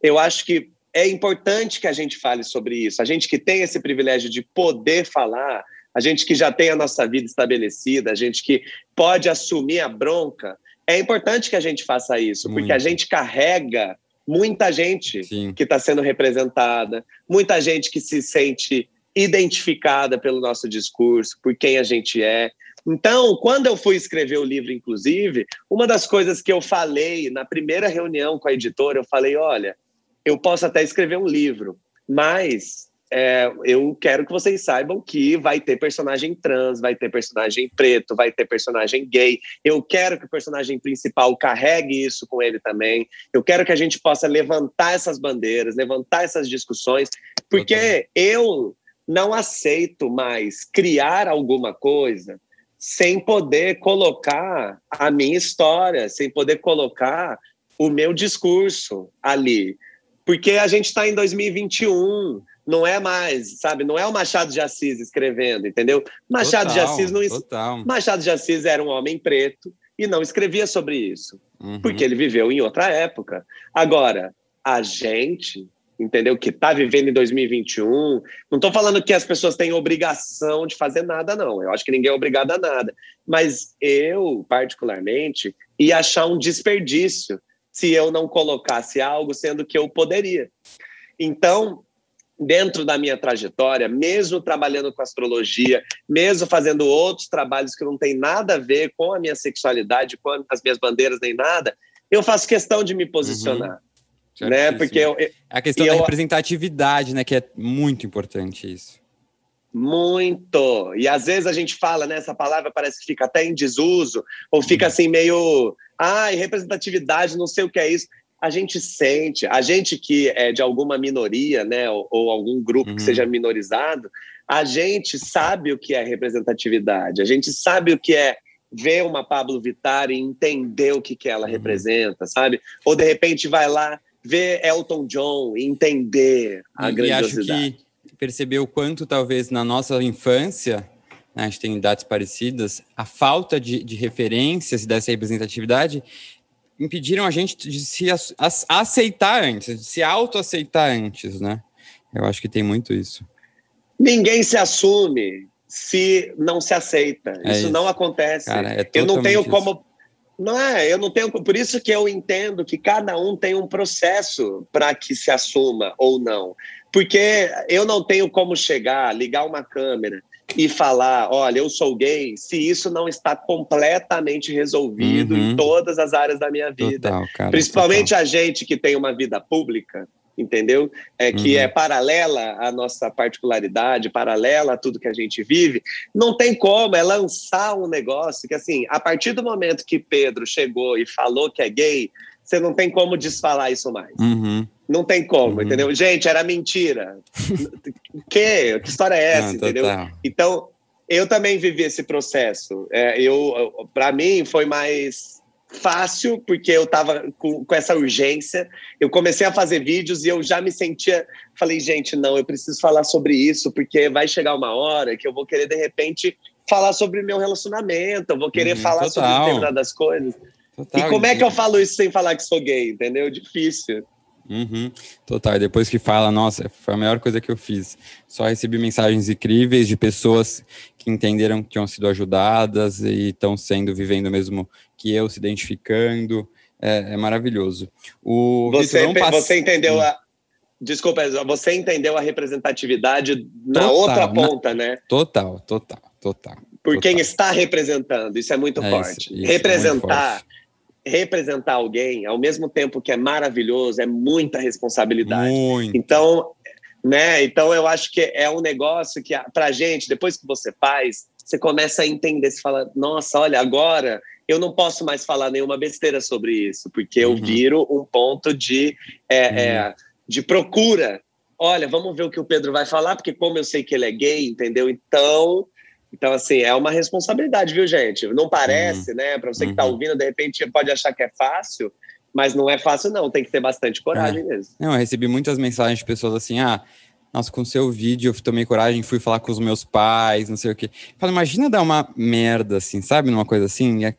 B: eu acho que é importante que a gente fale sobre isso. A gente que tem esse privilégio de poder falar, a gente que já tem a nossa vida estabelecida, a gente que pode assumir a bronca, é importante que a gente faça isso, Muito. porque a gente carrega muita gente Sim. que está sendo representada, muita gente que se sente identificada pelo nosso discurso, por quem a gente é. Então, quando eu fui escrever o livro, inclusive, uma das coisas que eu falei na primeira reunião com a editora, eu falei: olha, eu posso até escrever um livro, mas é, eu quero que vocês saibam que vai ter personagem trans, vai ter personagem preto, vai ter personagem gay. Eu quero que o personagem principal carregue isso com ele também. Eu quero que a gente possa levantar essas bandeiras, levantar essas discussões, porque eu não aceito mais criar alguma coisa sem poder colocar a minha história, sem poder colocar o meu discurso ali porque a gente está em 2021, não é mais, sabe? Não é o Machado de Assis escrevendo, entendeu? Machado total, de Assis não total. Machado de Assis era um homem preto e não escrevia sobre isso, uhum. porque ele viveu em outra época. Agora, a gente, entendeu? Que está vivendo em 2021, não estou falando que as pessoas têm obrigação de fazer nada, não. Eu acho que ninguém é obrigado a nada. Mas eu, particularmente, ia achar um desperdício se eu não colocasse algo, sendo que eu poderia. Então, dentro da minha trajetória, mesmo trabalhando com astrologia, mesmo fazendo outros trabalhos que não tem nada a ver com a minha sexualidade, com as minhas bandeiras nem nada, eu faço questão de me posicionar. Uhum. Né? Porque eu,
A: a questão da eu, representatividade, né, que é muito importante isso.
B: Muito. E às vezes a gente fala, né? Essa palavra parece que fica até em desuso, ou fica uhum. assim meio. Ai, representatividade, não sei o que é isso. A gente sente, a gente que é de alguma minoria, né? Ou, ou algum grupo uhum. que seja minorizado, a gente sabe o que é representatividade, a gente sabe o que é ver uma Pablo Vittar e entender o que, que ela uhum. representa, sabe? Ou de repente vai lá ver Elton John e entender a e, grandiosidade.
A: E acho que perceber o quanto, talvez, na nossa infância, né, a gente tem idades parecidas, a falta de, de referências dessa representatividade impediram a gente de se aceitar antes, de se autoaceitar antes, né? Eu acho que tem muito isso.
B: Ninguém se assume. se não se aceita. É isso, isso, não acontece. Cara, é eu não tenho como. Isso. Não é, eu não tenho. Por isso que eu entendo que cada um tem um processo para que se assuma ou não. Porque eu não tenho como chegar, ligar uma câmera e falar: olha, eu sou gay, se isso não está completamente resolvido uhum. em todas as áreas da minha vida. Total, cara, Principalmente total. a gente que tem uma vida pública, entendeu? É que uhum. é paralela à nossa particularidade, paralela a tudo que a gente vive. Não tem como, é lançar um negócio que, assim, a partir do momento que Pedro chegou e falou que é gay, você não tem como desfalar isso mais.
A: Uhum.
B: Não tem como, uhum. entendeu? Gente, era mentira. que? Que história é essa, não, entendeu? Então, eu também vivi esse processo. É, eu, para mim, foi mais fácil, porque eu estava com, com, essa urgência. Eu comecei a fazer vídeos e eu já me sentia. Falei, gente, não, eu preciso falar sobre isso, porque vai chegar uma hora que eu vou querer, de repente, falar sobre meu relacionamento, eu vou querer uhum, falar total. sobre determinadas coisas. Total, e como é que eu falo isso sem falar que sou gay, entendeu? Difícil.
A: Uhum, total. E depois que fala, nossa, foi a melhor coisa que eu fiz. Só recebi mensagens incríveis de pessoas que entenderam que tinham sido ajudadas e estão sendo, vivendo mesmo que eu, se identificando. É, é maravilhoso. O
B: você, Vitor, você entendeu a. Desculpa, você entendeu a representatividade na total, outra ponta, na... né?
A: Total, total, total.
B: Por
A: total.
B: quem está representando, isso é muito é forte. Isso, isso Representar. É muito forte representar alguém, ao mesmo tempo que é maravilhoso, é muita responsabilidade.
A: Muito.
B: Então, né? Então eu acho que é um negócio que para gente, depois que você faz, você começa a entender, você fala, nossa, olha, agora eu não posso mais falar nenhuma besteira sobre isso, porque uhum. eu viro um ponto de, é, uhum. é, de procura. Olha, vamos ver o que o Pedro vai falar, porque como eu sei que ele é gay, entendeu? Então então, assim, é uma responsabilidade, viu, gente? Não parece, uhum. né? Para você que está uhum. ouvindo, de repente pode achar que é fácil, mas não é fácil, não. Tem que ter bastante coragem é. mesmo.
A: Não, eu recebi muitas mensagens de pessoas assim: ah, nossa, com o seu vídeo eu tomei coragem, fui falar com os meus pais, não sei o quê. Fala, imagina dar uma merda assim, sabe? Numa coisa assim. E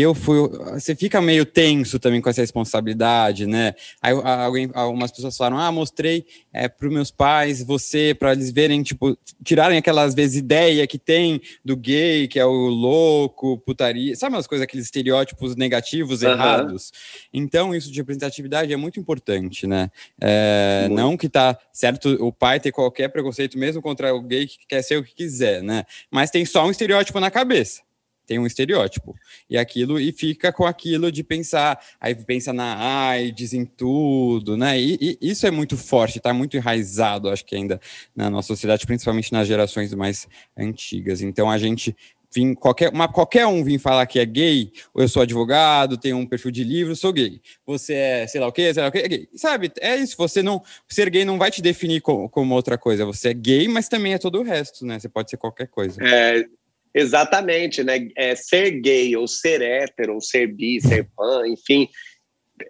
A: eu fui. Você fica meio tenso também com essa responsabilidade, né? Aí alguém, algumas pessoas falaram: ah, mostrei é, para os meus pais, você, para eles verem, tipo, tirarem aquelas vezes ideia que tem do gay, que é o louco, putaria, sabe umas coisas, aqueles estereótipos negativos, uhum. errados. Então, isso de representatividade é muito importante, né? É, não que tá certo o pai ter qualquer preconceito, mesmo contra o gay que quer ser o que quiser, né? Mas tem só um estereótipo na cabeça tem um estereótipo. E aquilo, e fica com aquilo de pensar, aí pensa na AIDS, em tudo, né? E, e isso é muito forte, está muito enraizado, acho que ainda na nossa sociedade, principalmente nas gerações mais antigas. Então a gente vim, qualquer, uma, qualquer um vir falar que é gay, ou eu sou advogado, tenho um perfil de livro, sou gay. Você é, sei lá o quê, sei lá o quê, é gay. Sabe, é isso, você não, ser gay não vai te definir como, como outra coisa, você é gay, mas também é todo o resto, né? Você pode ser qualquer coisa.
B: É, Exatamente, né? É, ser gay, ou ser hétero, ou ser bi, ser pan, enfim,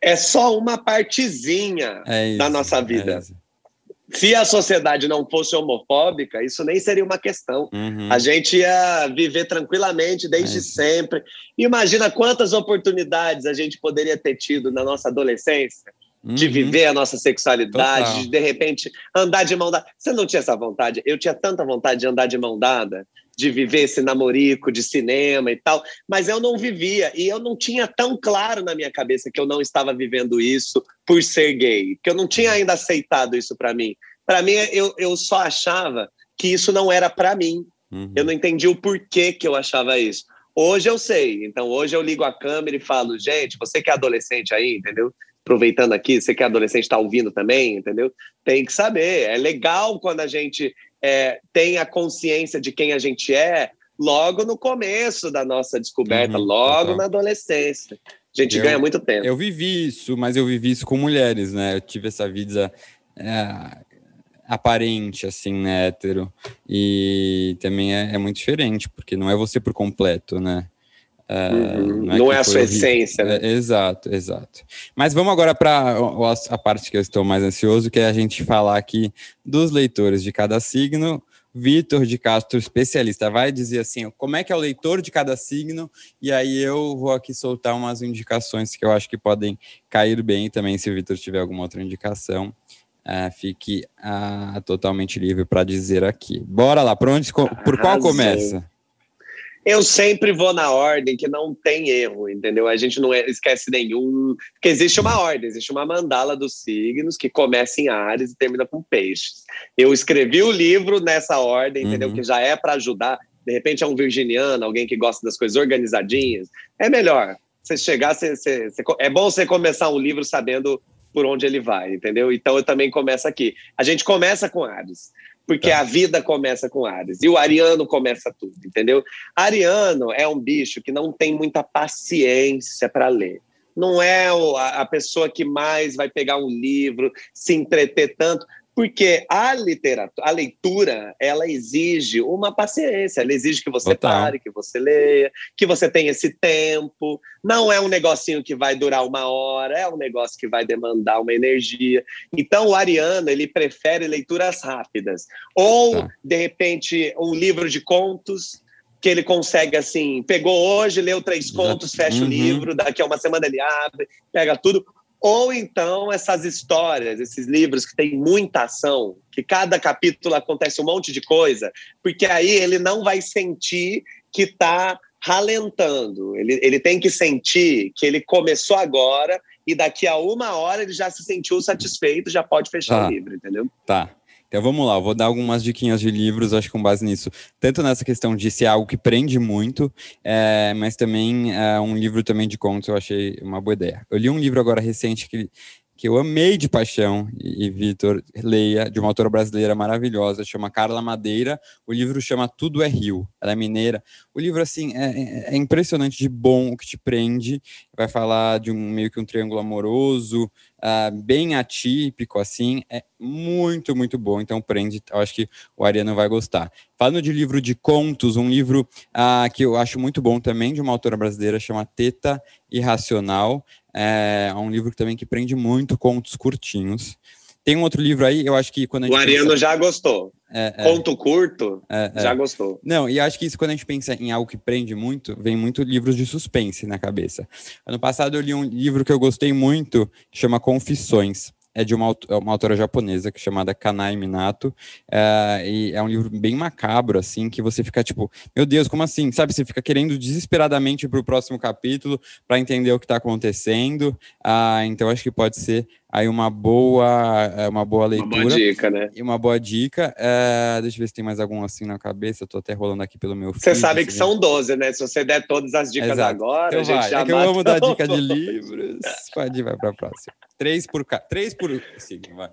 B: é só uma partezinha é isso, da nossa é vida. É Se a sociedade não fosse homofóbica, isso nem seria uma questão. Uhum. A gente ia viver tranquilamente desde é sempre. Imagina quantas oportunidades a gente poderia ter tido na nossa adolescência uhum. de viver a nossa sexualidade, Total. de de repente andar de mão dada. Você não tinha essa vontade? Eu tinha tanta vontade de andar de mão dada de viver esse namorico de cinema e tal, mas eu não vivia e eu não tinha tão claro na minha cabeça que eu não estava vivendo isso por ser gay, que eu não tinha ainda aceitado isso para mim. Para mim, eu, eu só achava que isso não era para mim. Uhum. Eu não entendi o porquê que eu achava isso. Hoje eu sei, então hoje eu ligo a câmera e falo, gente, você que é adolescente aí, entendeu? Aproveitando aqui, você que é adolescente está ouvindo também, entendeu? Tem que saber. É legal quando a gente é, tem a consciência de quem a gente é logo no começo da nossa descoberta, uhum, logo total. na adolescência. A gente eu, ganha muito tempo.
A: Eu vivi isso, mas eu vivi isso com mulheres, né? Eu tive essa vida é, aparente, assim, né, hétero. E também é, é, muito diferente, porque não é você por completo, né?
B: É, uhum. Não é, não é a sua horrível. essência, né?
A: É, exato, exato. Mas vamos agora para a parte que eu estou mais ansioso, que é a gente falar aqui dos leitores de cada signo. Vitor de Castro, especialista, vai dizer assim, como é que é o leitor de cada signo, e aí eu vou aqui soltar umas indicações que eu acho que podem cair bem também, se o Vitor tiver alguma outra indicação. uh, fique uh, totalmente livre para dizer aqui. Bora lá, por onde, por qual começa?
B: Eu sempre vou na ordem que não tem erro, entendeu? A gente não é, esquece nenhum. Porque existe uma ordem, existe uma mandala dos signos que começa em Ares e termina com Peixes. Eu escrevi o livro nessa ordem, entendeu? Uhum. Que já é para ajudar. De repente é um virginiano, alguém que gosta das coisas organizadinhas. É melhor. Você chegar, você, você, você, é bom você começar um livro sabendo por onde ele vai, entendeu? Então eu também começo aqui. A gente começa com Ares porque tá. a vida começa com Ares. E o Ariano começa tudo, entendeu? Ariano é um bicho que não tem muita paciência para ler. Não é a pessoa que mais vai pegar um livro, se entreter tanto. Porque a literatura, a leitura, ela exige uma paciência, ela exige que você Total. pare, que você leia, que você tenha esse tempo. Não é um negocinho que vai durar uma hora, é um negócio que vai demandar uma energia. Então, o Ariano, ele prefere leituras rápidas. Ou, tá. de repente, um livro de contos, que ele consegue assim, pegou hoje, leu três contos, fecha uhum. o livro, daqui a uma semana ele abre, pega tudo. Ou então essas histórias, esses livros que tem muita ação, que cada capítulo acontece um monte de coisa, porque aí ele não vai sentir que está ralentando. Ele, ele tem que sentir que ele começou agora e daqui a uma hora ele já se sentiu satisfeito, já pode fechar tá. o livro, entendeu?
A: Tá. Então vamos lá, eu vou dar algumas diquinhas de livros, acho que com base nisso. Tanto nessa questão de ser algo que prende muito, é, mas também é, um livro também de contos eu achei uma boa ideia. Eu li um livro agora recente que que eu amei de paixão, e, e Vitor leia, de uma autora brasileira maravilhosa, chama Carla Madeira. O livro chama Tudo é Rio, ela é mineira. O livro, assim, é, é, é impressionante de bom, o que te prende. Vai falar de um meio que um triângulo amoroso, uh, bem atípico, assim. É muito, muito bom. Então, prende. Eu acho que o Ariano vai gostar. Falando de livro de contos, um livro uh, que eu acho muito bom também, de uma autora brasileira, chama Teta Irracional. É um livro também que prende muito contos curtinhos. Tem um outro livro aí, eu acho que quando a gente.
B: O Ariano pensa... já gostou. É, é, Conto curto, é, é, já gostou.
A: Não, e acho que isso, quando a gente pensa em algo que prende muito, vem muito livros de suspense na cabeça. Ano passado eu li um livro que eu gostei muito, que chama Confissões é de uma, é uma autora japonesa que é chamada Kanai Minato, é, e é um livro bem macabro, assim, que você fica tipo, meu Deus, como assim? Sabe, você fica querendo desesperadamente para o próximo capítulo para entender o que está acontecendo, ah, então acho que pode ser aí uma boa, é, uma boa leitura. Uma boa
B: dica, né?
A: E uma boa dica. É, deixa eu ver se tem mais algum assim na cabeça. Tô até rolando aqui pelo meu
B: Você sabe que são 12, né? Se você der todas as dicas Exato. agora, então a gente vai. já
A: É que eu amo dar dica de livros. Pode ir, vai para a próxima. Três por, ca... Três por signo, vai.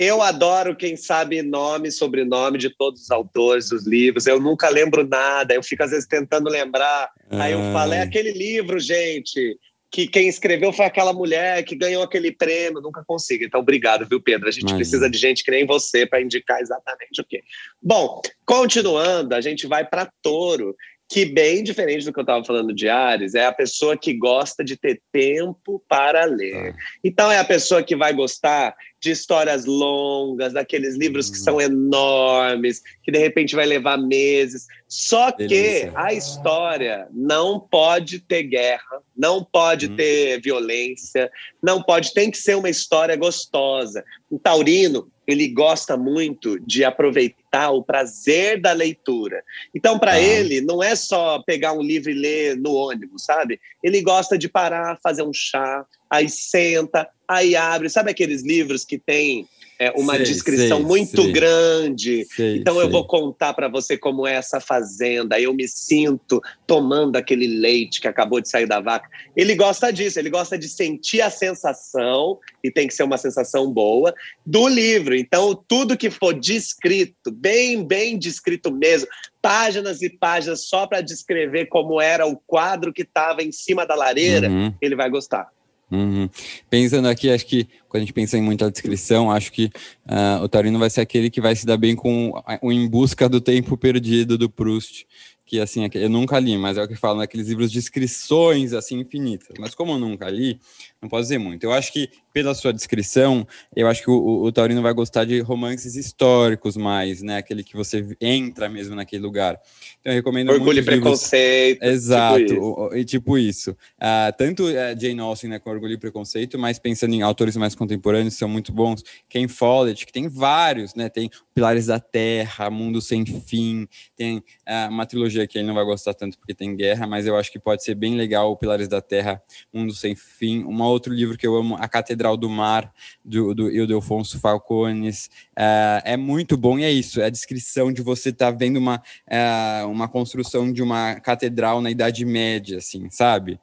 B: Eu adoro quem sabe nome, sobrenome de todos os autores dos livros. Eu nunca lembro nada. Eu fico às vezes tentando lembrar. Ah. Aí eu falo, é aquele livro, gente que quem escreveu foi aquela mulher que ganhou aquele prêmio, nunca consigo. Então, obrigado, viu, Pedro? A gente precisa de gente que nem você para indicar exatamente o quê. Bom, continuando, a gente vai para Touro, que bem diferente do que eu estava falando de Ares, é a pessoa que gosta de ter tempo para ler. Ah. Então é a pessoa que vai gostar de histórias longas, daqueles livros que hum. são enormes, que de repente vai levar meses. Só Delícia. que a história não pode ter guerra, não pode hum. ter violência, não pode, tem que ser uma história gostosa. O taurino, ele gosta muito de aproveitar o prazer da leitura. Então, para ah. ele, não é só pegar um livro e ler no ônibus, sabe? Ele gosta de parar, fazer um chá, aí senta, aí abre. Sabe aqueles livros que tem é, uma sei, descrição sei, muito sei. grande. então eu vou contar para você como é essa fazenda. Eu me sinto tomando aquele leite que acabou de sair da vaca. Ele gosta disso, ele gosta de sentir a sensação, e tem que ser uma sensação boa, do livro. Então, tudo que for descrito, bem, bem descrito mesmo, páginas e páginas só para descrever como era o quadro que estava em cima da lareira, uhum. ele vai gostar.
A: Uhum. Pensando aqui, acho que quando a gente pensa em muita descrição, acho que uh, o Taurino vai ser aquele que vai se dar bem com o Em Busca do Tempo Perdido do Proust, que assim, eu nunca li, mas é o que falam naqueles livros de descrições assim infinitas. Mas como eu nunca li, não posso dizer muito. Eu acho que, pela sua descrição, eu acho que o, o, Taurino vai gostar de romances históricos mais, né? Aquele que você entra mesmo naquele lugar. Então, eu recomendo
B: Orgulho e Preconceito.
A: Tipo Exato, tipo e tipo isso. Uh, tanto uh, Jane Austen, né, com Orgulho e Preconceito, mas pensando em autores mais contemporâneos são muito bons. Ken Follett, que tem vários, né? Tem Pilares da Terra, Mundo Sem Fim, tem uh, uma trilogia que ele não vai gostar tanto porque tem guerra, mas eu acho que pode ser bem legal, Pilares da Terra, Mundo Sem Fim. Um outro livro que eu amo, A Catedral do Mar, do, do Ildefonso Falcones. Uh, é muito bom e é isso, é a descrição de você estar tá vendo uma, uh, uma construção de uma catedral na Idade Média, assim, sabe?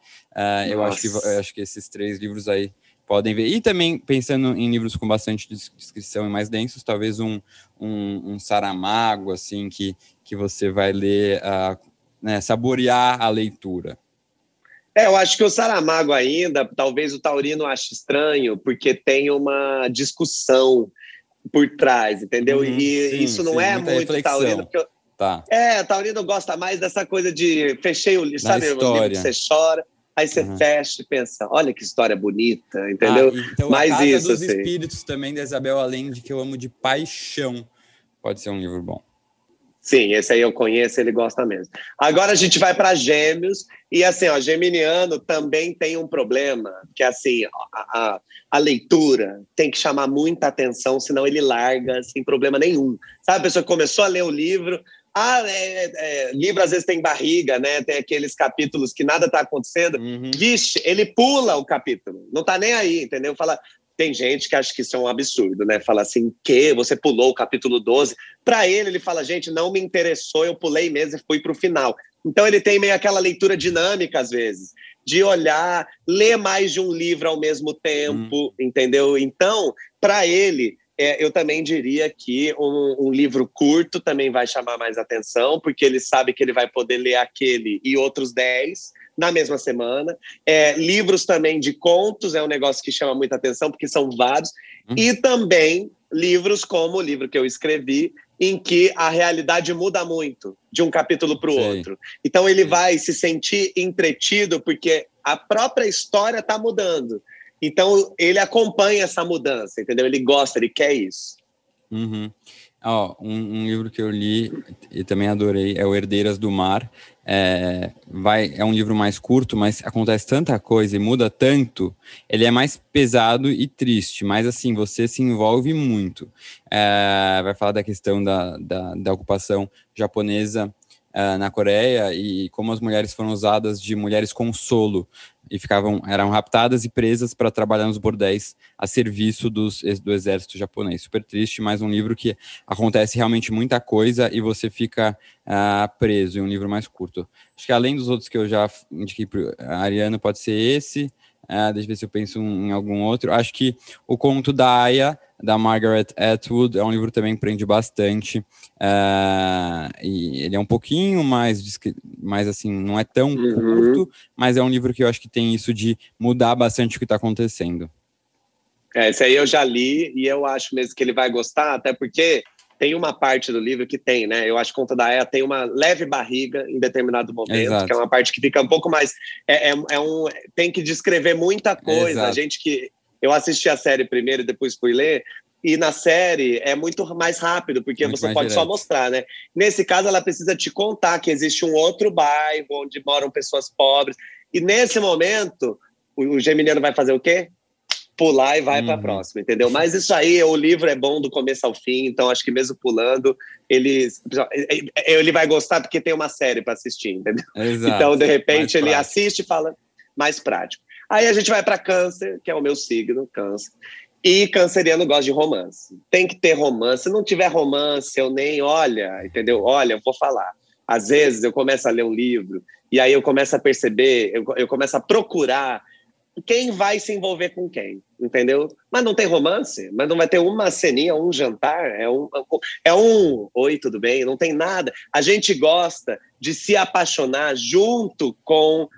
A: eu, acho que, eu acho que esses três livros aí podem ver. E também, pensando em livros com bastante descrição e mais densos, talvez um, um, um Saramago, assim, que, que você vai ler, uh, né, saborear a leitura.
B: É, eu acho que o Saramago ainda, talvez o Taurino ache estranho, porque tem uma discussão por trás, entendeu? Uhum, e sim, isso não sim, é muito reflexão. Taurino, porque eu, Tá. É, Taurino gosta mais dessa coisa de fechei o livro, sabe? Que você chora. Aí você uhum. fecha e pensa, olha que história bonita, entendeu?
A: Ah, então, Mais a Casa isso, dos assim. Espíritos também da Isabel Allende, que eu amo de paixão. Pode ser um livro bom.
B: Sim, esse aí eu conheço, ele gosta mesmo. Agora a gente vai para Gêmeos, e assim, ó, Geminiano também tem um problema, que é assim, a, a, a, leitura tem que chamar muita atenção, senão ele larga sem problema nenhum. Sabe, a pessoa começou a ler o livro, ah, é, é, livro às vezes tem barriga, né? Tem aqueles capítulos que nada está acontecendo. Uhum. Vixe, ele pula o capítulo, não está nem aí, entendeu? Fala, tem gente que acha que isso é um absurdo, né? Fala assim, que você pulou o capítulo 12. Para ele, ele fala, gente, não me interessou, eu pulei mesmo e fui para o final. Então ele tem meio aquela leitura dinâmica às vezes, de olhar, ler mais de um livro ao mesmo tempo, uhum. entendeu? Então, para ele, é, eu também diria que um, um, livro curto também vai chamar mais atenção, porque ele sabe que ele vai poder ler aquele e outros dez na mesma semana. É, livros também de contos é um negócio que chama muita atenção, porque são vários. Uhum. E também livros como o livro que eu escrevi, em que a realidade muda muito de um capítulo para o outro. Então ele Sim. vai se sentir entretido, porque a própria história está mudando. Então, ele acompanha essa mudança, entendeu? Ele gosta, ele quer isso.
A: Uhum. Ó, um, um, livro que eu li e também adorei é o Herdeiras do Mar. É, vai, é um livro mais curto, mas acontece tanta coisa e muda tanto. Ele é mais pesado e triste, mas assim, você se envolve muito. É, vai falar da questão da, da, da ocupação japonesa uh, na Coreia e como as mulheres foram usadas de mulheres consolo e ficavam eram raptadas e presas para trabalhar nos bordéis a serviço dos, do exército japonês. Super triste, mas um livro que acontece realmente muita coisa e você fica uh, preso em um livro mais curto. Acho que além dos outros que eu já indiquei para a Ariana, pode ser esse. Uh, deixa eu ver se eu penso em algum outro. Acho que o conto da Aya da Margaret Atwood. É um livro também que prende bastante. Uh, e ele é um pouquinho mais, mais assim, não é tão uhum. curto, mas é um livro que eu acho que tem isso de mudar bastante o que está acontecendo.
B: É, esse aí eu já li e eu acho mesmo que ele vai gostar, até porque tem uma parte do livro que tem, né? Eu acho que Conta da Aya tem uma leve barriga em determinado momento, Exato. que é uma parte que fica um pouco mais. É, é, é um, tem que descrever muita coisa. Exato. A gente que eu assisti a série primeiro e depois fui ler. E na série é muito mais rápido, porque muito você pode direto. só mostrar, né? Nesse caso, ela precisa te contar que existe um outro bairro onde moram pessoas pobres. E nesse momento, o, Geminiano vai fazer o quê? Pular e vai uhum. para a próxima, entendeu? Mas isso aí, o livro é bom do começo ao fim, então acho que mesmo pulando, ele, ele vai gostar porque tem uma série para assistir, entendeu? Exato. Então, de repente, ele assiste e fala mais prático. Aí a gente vai para câncer, que é o meu signo, câncer. E canceriano gosta de romance. Tem que ter romance. Se não tiver romance, eu nem, olha, entendeu? Olha, eu vou falar. Às vezes eu começo a ler um livro e aí eu começo a perceber, eu, eu começo a procurar quem vai se envolver com quem, entendeu? Mas não tem romance, mas não vai ter uma ceninha, um jantar, é um, é um, oi, tudo bem? Não tem nada. A gente gosta de se apaixonar junto com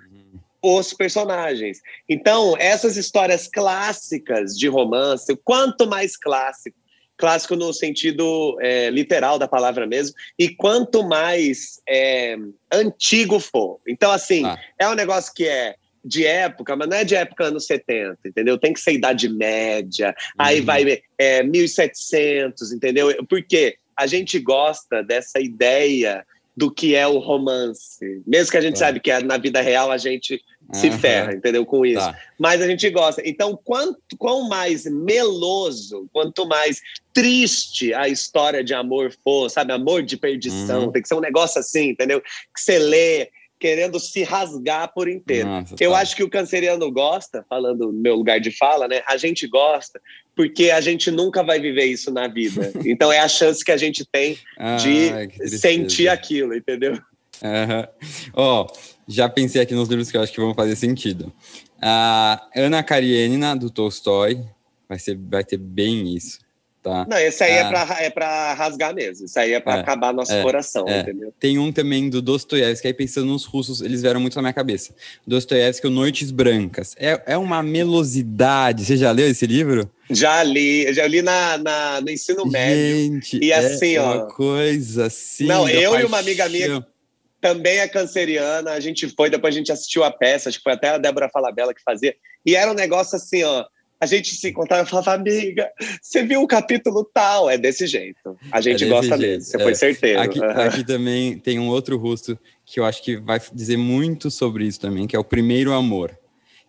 B: os personagens. Então, essas histórias clássicas de romance, quanto mais clássico, clássico no sentido é, literal da palavra mesmo, e quanto mais é, antigo for. Então, assim, ah. é um negócio que é de época, mas não é de época anos 70, entendeu? Tem que ser Idade Média, uhum. aí vai é, 1700, entendeu? Porque a gente gosta dessa ideia do que é o romance. Mesmo que a gente tá. sabe que é, na vida real a gente se uhum. ferra, entendeu? Com isso. Tá. Mas a gente gosta. Então, quanto quão mais meloso, quanto mais triste a história de amor for, sabe? Amor de perdição, uhum. tem que ser um negócio assim, entendeu? Que você lê querendo se rasgar por inteiro. Nossa, eu tá. acho que o canceriano gosta, falando no meu lugar de fala, né? A gente gosta porque a gente nunca vai viver isso na vida. Então é a chance que a gente tem de Ai, sentir aquilo, entendeu?
A: Ó, oh, já pensei aqui nos livros que eu acho que vão fazer sentido. A Ana Karenina, do Tolstói, vai, ser, vai ter bem isso tá?
B: Não, esse aí é, ah. pra, é pra rasgar mesmo. Isso aí é pra é, acabar nosso é, coração, é. entendeu?
A: Tem um também do Dostoiévski, aí pensando nos russos, eles vieram muito na minha cabeça. Dostoiévski, o Noites Brancas. É, é uma melosidade. Você já leu esse livro?
B: Já li, já li na, na no ensino médio.
A: Gente, e assim, é ó. Uma coisa assim.
B: Não, eu paixão. e uma amiga minha também é canceriana, a gente foi, depois a gente assistiu a peça, acho que foi até a Débora Falabella que fazia. E era um negócio assim, ó a gente se encontrava e falava, amiga, você viu o capítulo tal? É desse jeito. A gente é gosta jeito. você é. foi certeiro.
A: Aqui, aqui, também tem um outro rosto que eu acho que vai dizer muito sobre isso também, que é o primeiro amor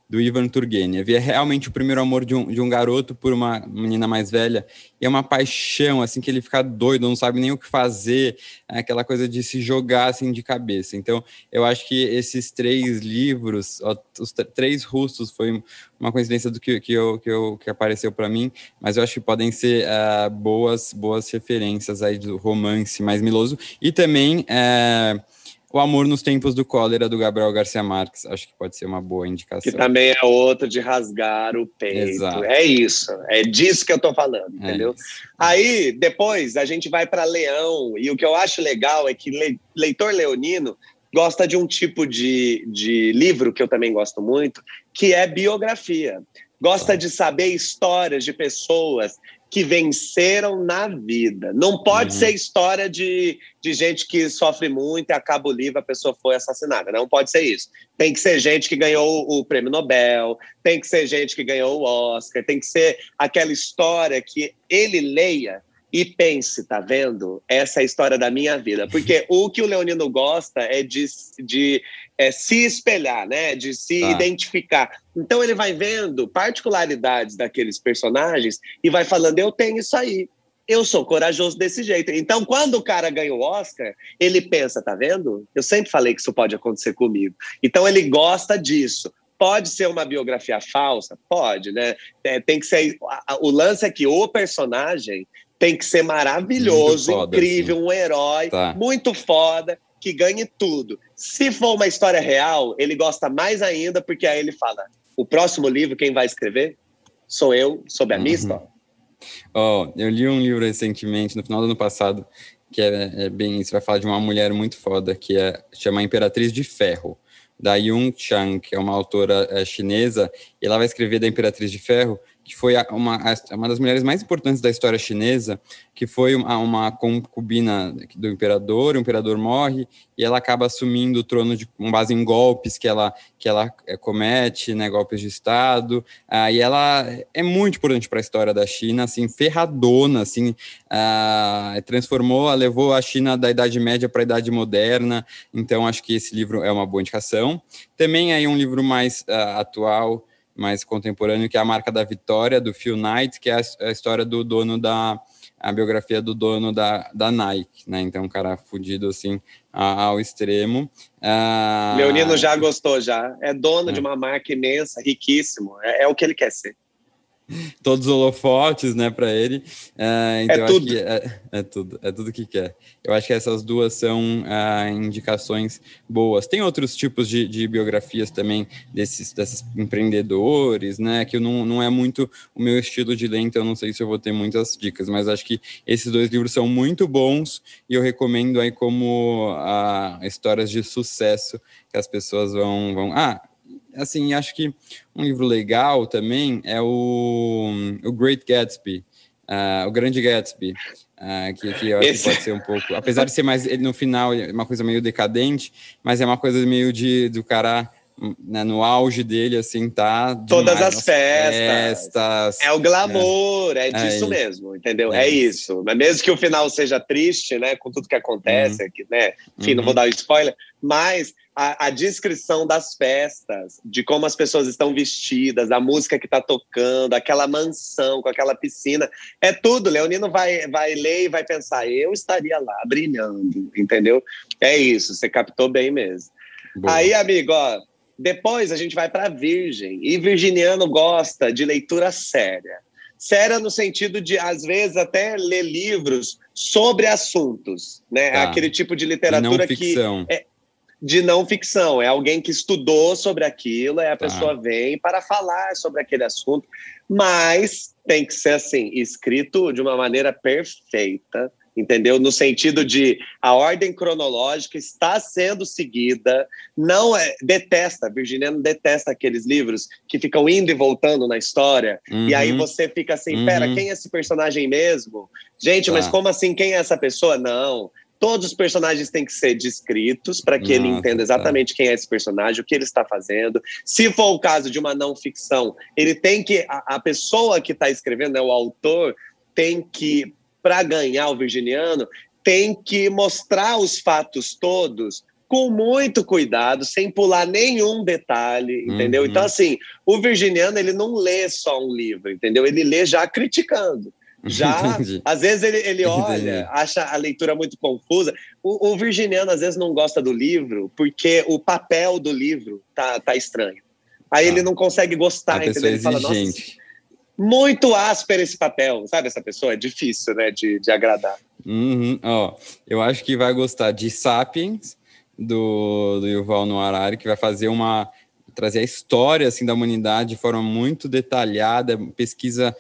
A: do Ivan Turgenev. É realmente o primeiro amor de um, de um garoto por uma menina mais velha. E é uma paixão, assim, que ele fica doido, não sabe nem o que fazer, é aquela coisa de se jogar, assim, de cabeça. Então, eu acho que esses três livros, ó, os três russos, foi uma coincidência do que, que, eu, que, eu, que apareceu para mim, mas eu acho que podem ser uh, boas, boas referências aí do romance mais miloso. E também... Uh, o Amor nos Tempos do Cólera, do Gabriel Garcia Marques. Acho que pode ser uma boa indicação.
B: Que também é outro de rasgar o peito. Exato. É isso. É disso que eu tô falando, é entendeu? É Aí, depois, a gente vai para Leão. E o que eu acho legal é que leitor leonino gosta de um tipo de, de livro que eu também gosto muito, que é biografia. Gosta de saber histórias de pessoas que venceram na vida. Não pode uhum. ser história de, de gente que sofre muito e acaba o livro, a pessoa foi assassinada. Não pode ser isso. Tem que ser gente que ganhou o prêmio Nobel, tem que ser gente que ganhou o Oscar, tem que ser aquela história que ele leia e pense, tá vendo? Essa é a história da minha vida. Porque o que o Leonino gosta é de, de é, se espelhar, né? De se ah. identificar. Então ele vai vendo particularidades daqueles personagens e vai falando: eu tenho isso aí. Eu sou corajoso desse jeito. Então, quando o cara ganha o Oscar, ele pensa, tá vendo? Eu sempre falei que isso pode acontecer comigo. Então, ele gosta disso. Pode ser uma biografia falsa? Pode, né? É, tem que ser. O lance é que o personagem tem que ser maravilhoso, foda, incrível, assim. um herói, tá. muito foda, que ganhe tudo. Se for uma história real, ele gosta mais ainda, porque aí ele fala: o próximo livro, quem vai escrever? Sou eu, sobre a minha uhum. história.
A: Oh, eu li um livro recentemente, no final do ano passado, que é, é bem isso, vai falar de uma mulher muito foda, que é chama Imperatriz de Ferro da Yung Chang, que é uma autora é, chinesa, e ela vai escrever da Imperatriz de Ferro, que foi uma, uma das mulheres mais importantes da história chinesa, que foi uma, uma concubina do imperador, o imperador morre e ela acaba assumindo o trono de, com base em golpes que ela, que ela é, comete, né, golpes de Estado, ah, e ela é muito importante para a história da China, assim, ferradona, assim, ah, transformou, levou a China da Idade Média para a Idade Moderna, então acho que esse livro é uma boa indicação. Também aí um livro mais ah, atual, mais contemporâneo, que é a marca da vitória, do Phil Knight, que é a, história do dono da a biografia do dono da, da Nike, né? Então, um cara fudido assim ao extremo.
B: Ah, Leonino já gostou, já. É dono é. de uma marca imensa, riquíssimo. É, é, o que ele quer ser
A: todos os holofotes, né, para ele. Uh, então é tudo. É, é, tudo, é tudo que quer. Eu acho que essas duas são uh, indicações boas. Tem outros tipos de, de, biografias também desses, desses empreendedores, né, que não, não é muito o meu estilo de ler, então não sei se eu vou ter muitas dicas, mas acho que esses dois livros são muito bons e eu recomendo aí como uh, histórias de sucesso que as pessoas vão... vão ah, assim, acho que um livro legal também é o, o Great Gatsby, uh, o Grande Gatsby, uh, que, que eu acho Esse... que pode ser um pouco, apesar de ser mais, no final, uma coisa meio decadente, mas é uma coisa meio de, do cara né, no auge dele, assim, tá.
B: Demais. Todas as festas. festas. É o glamour, é, é disso é mesmo, entendeu? É, é isso. Mas mesmo que o final seja triste, né, com tudo que acontece, uhum. aqui, né? Enfim, uhum. não vou uhum. dar spoiler, mas a, a, descrição das festas, de como as pessoas estão vestidas, a música que está tocando, aquela mansão com aquela piscina, é tudo. Leonino vai, vai ler e vai pensar, eu estaria lá brilhando, entendeu? É isso, você captou bem mesmo. Boa. Aí, amigo, ó, depois a gente vai para Virgem, e virginiano gosta de leitura séria. Séria no sentido de, às vezes, até ler livros sobre assuntos, né? Tá. Aquele tipo de literatura que é, de não ficção. É alguém que estudou sobre aquilo, é a tá. pessoa vem para falar sobre aquele assunto, mas tem que ser assim, escrito de uma maneira perfeita, entendeu? No sentido de a ordem cronológica está sendo seguida, não é, detesta, Virginiano detesta aqueles livros que ficam indo e voltando na história, uhum. e aí uhum. você fica assim, uhum. pera, quem é esse personagem mesmo? Gente, tá. mas como assim, quem é essa pessoa? Não, Todos os personagens têm que ser descritos para que Nossa, ele entenda tá. exatamente tá. quem é esse personagem, o que ele está fazendo. Se for o caso de uma não ficção, ele tem que. A, a pessoa que está escrevendo, né, o autor, tem que, para ganhar o virginiano, tem que mostrar os fatos todos com muito cuidado, sem pular nenhum detalhe, entendeu? Uhum. Então, assim, o virginiano, ele não lê só um livro, entendeu? Ele lê já criticando. Já, às vezes ele, ele olha, acha a leitura muito confusa. O, o, virginiano às vezes não gosta do livro porque o papel do livro tá, tá estranho. Aí ah, ele não consegue gostar, entendeu? Ele fala, nossa, muito áspero esse papel, sabe? Essa pessoa é difícil, né, de, de agradar.
A: Uhum. Ó, eu acho que vai gostar de Sapiens, do, do Yuval Noah Harari, que vai fazer uma trazer a história assim da humanidade de forma muito detalhada, pesquisa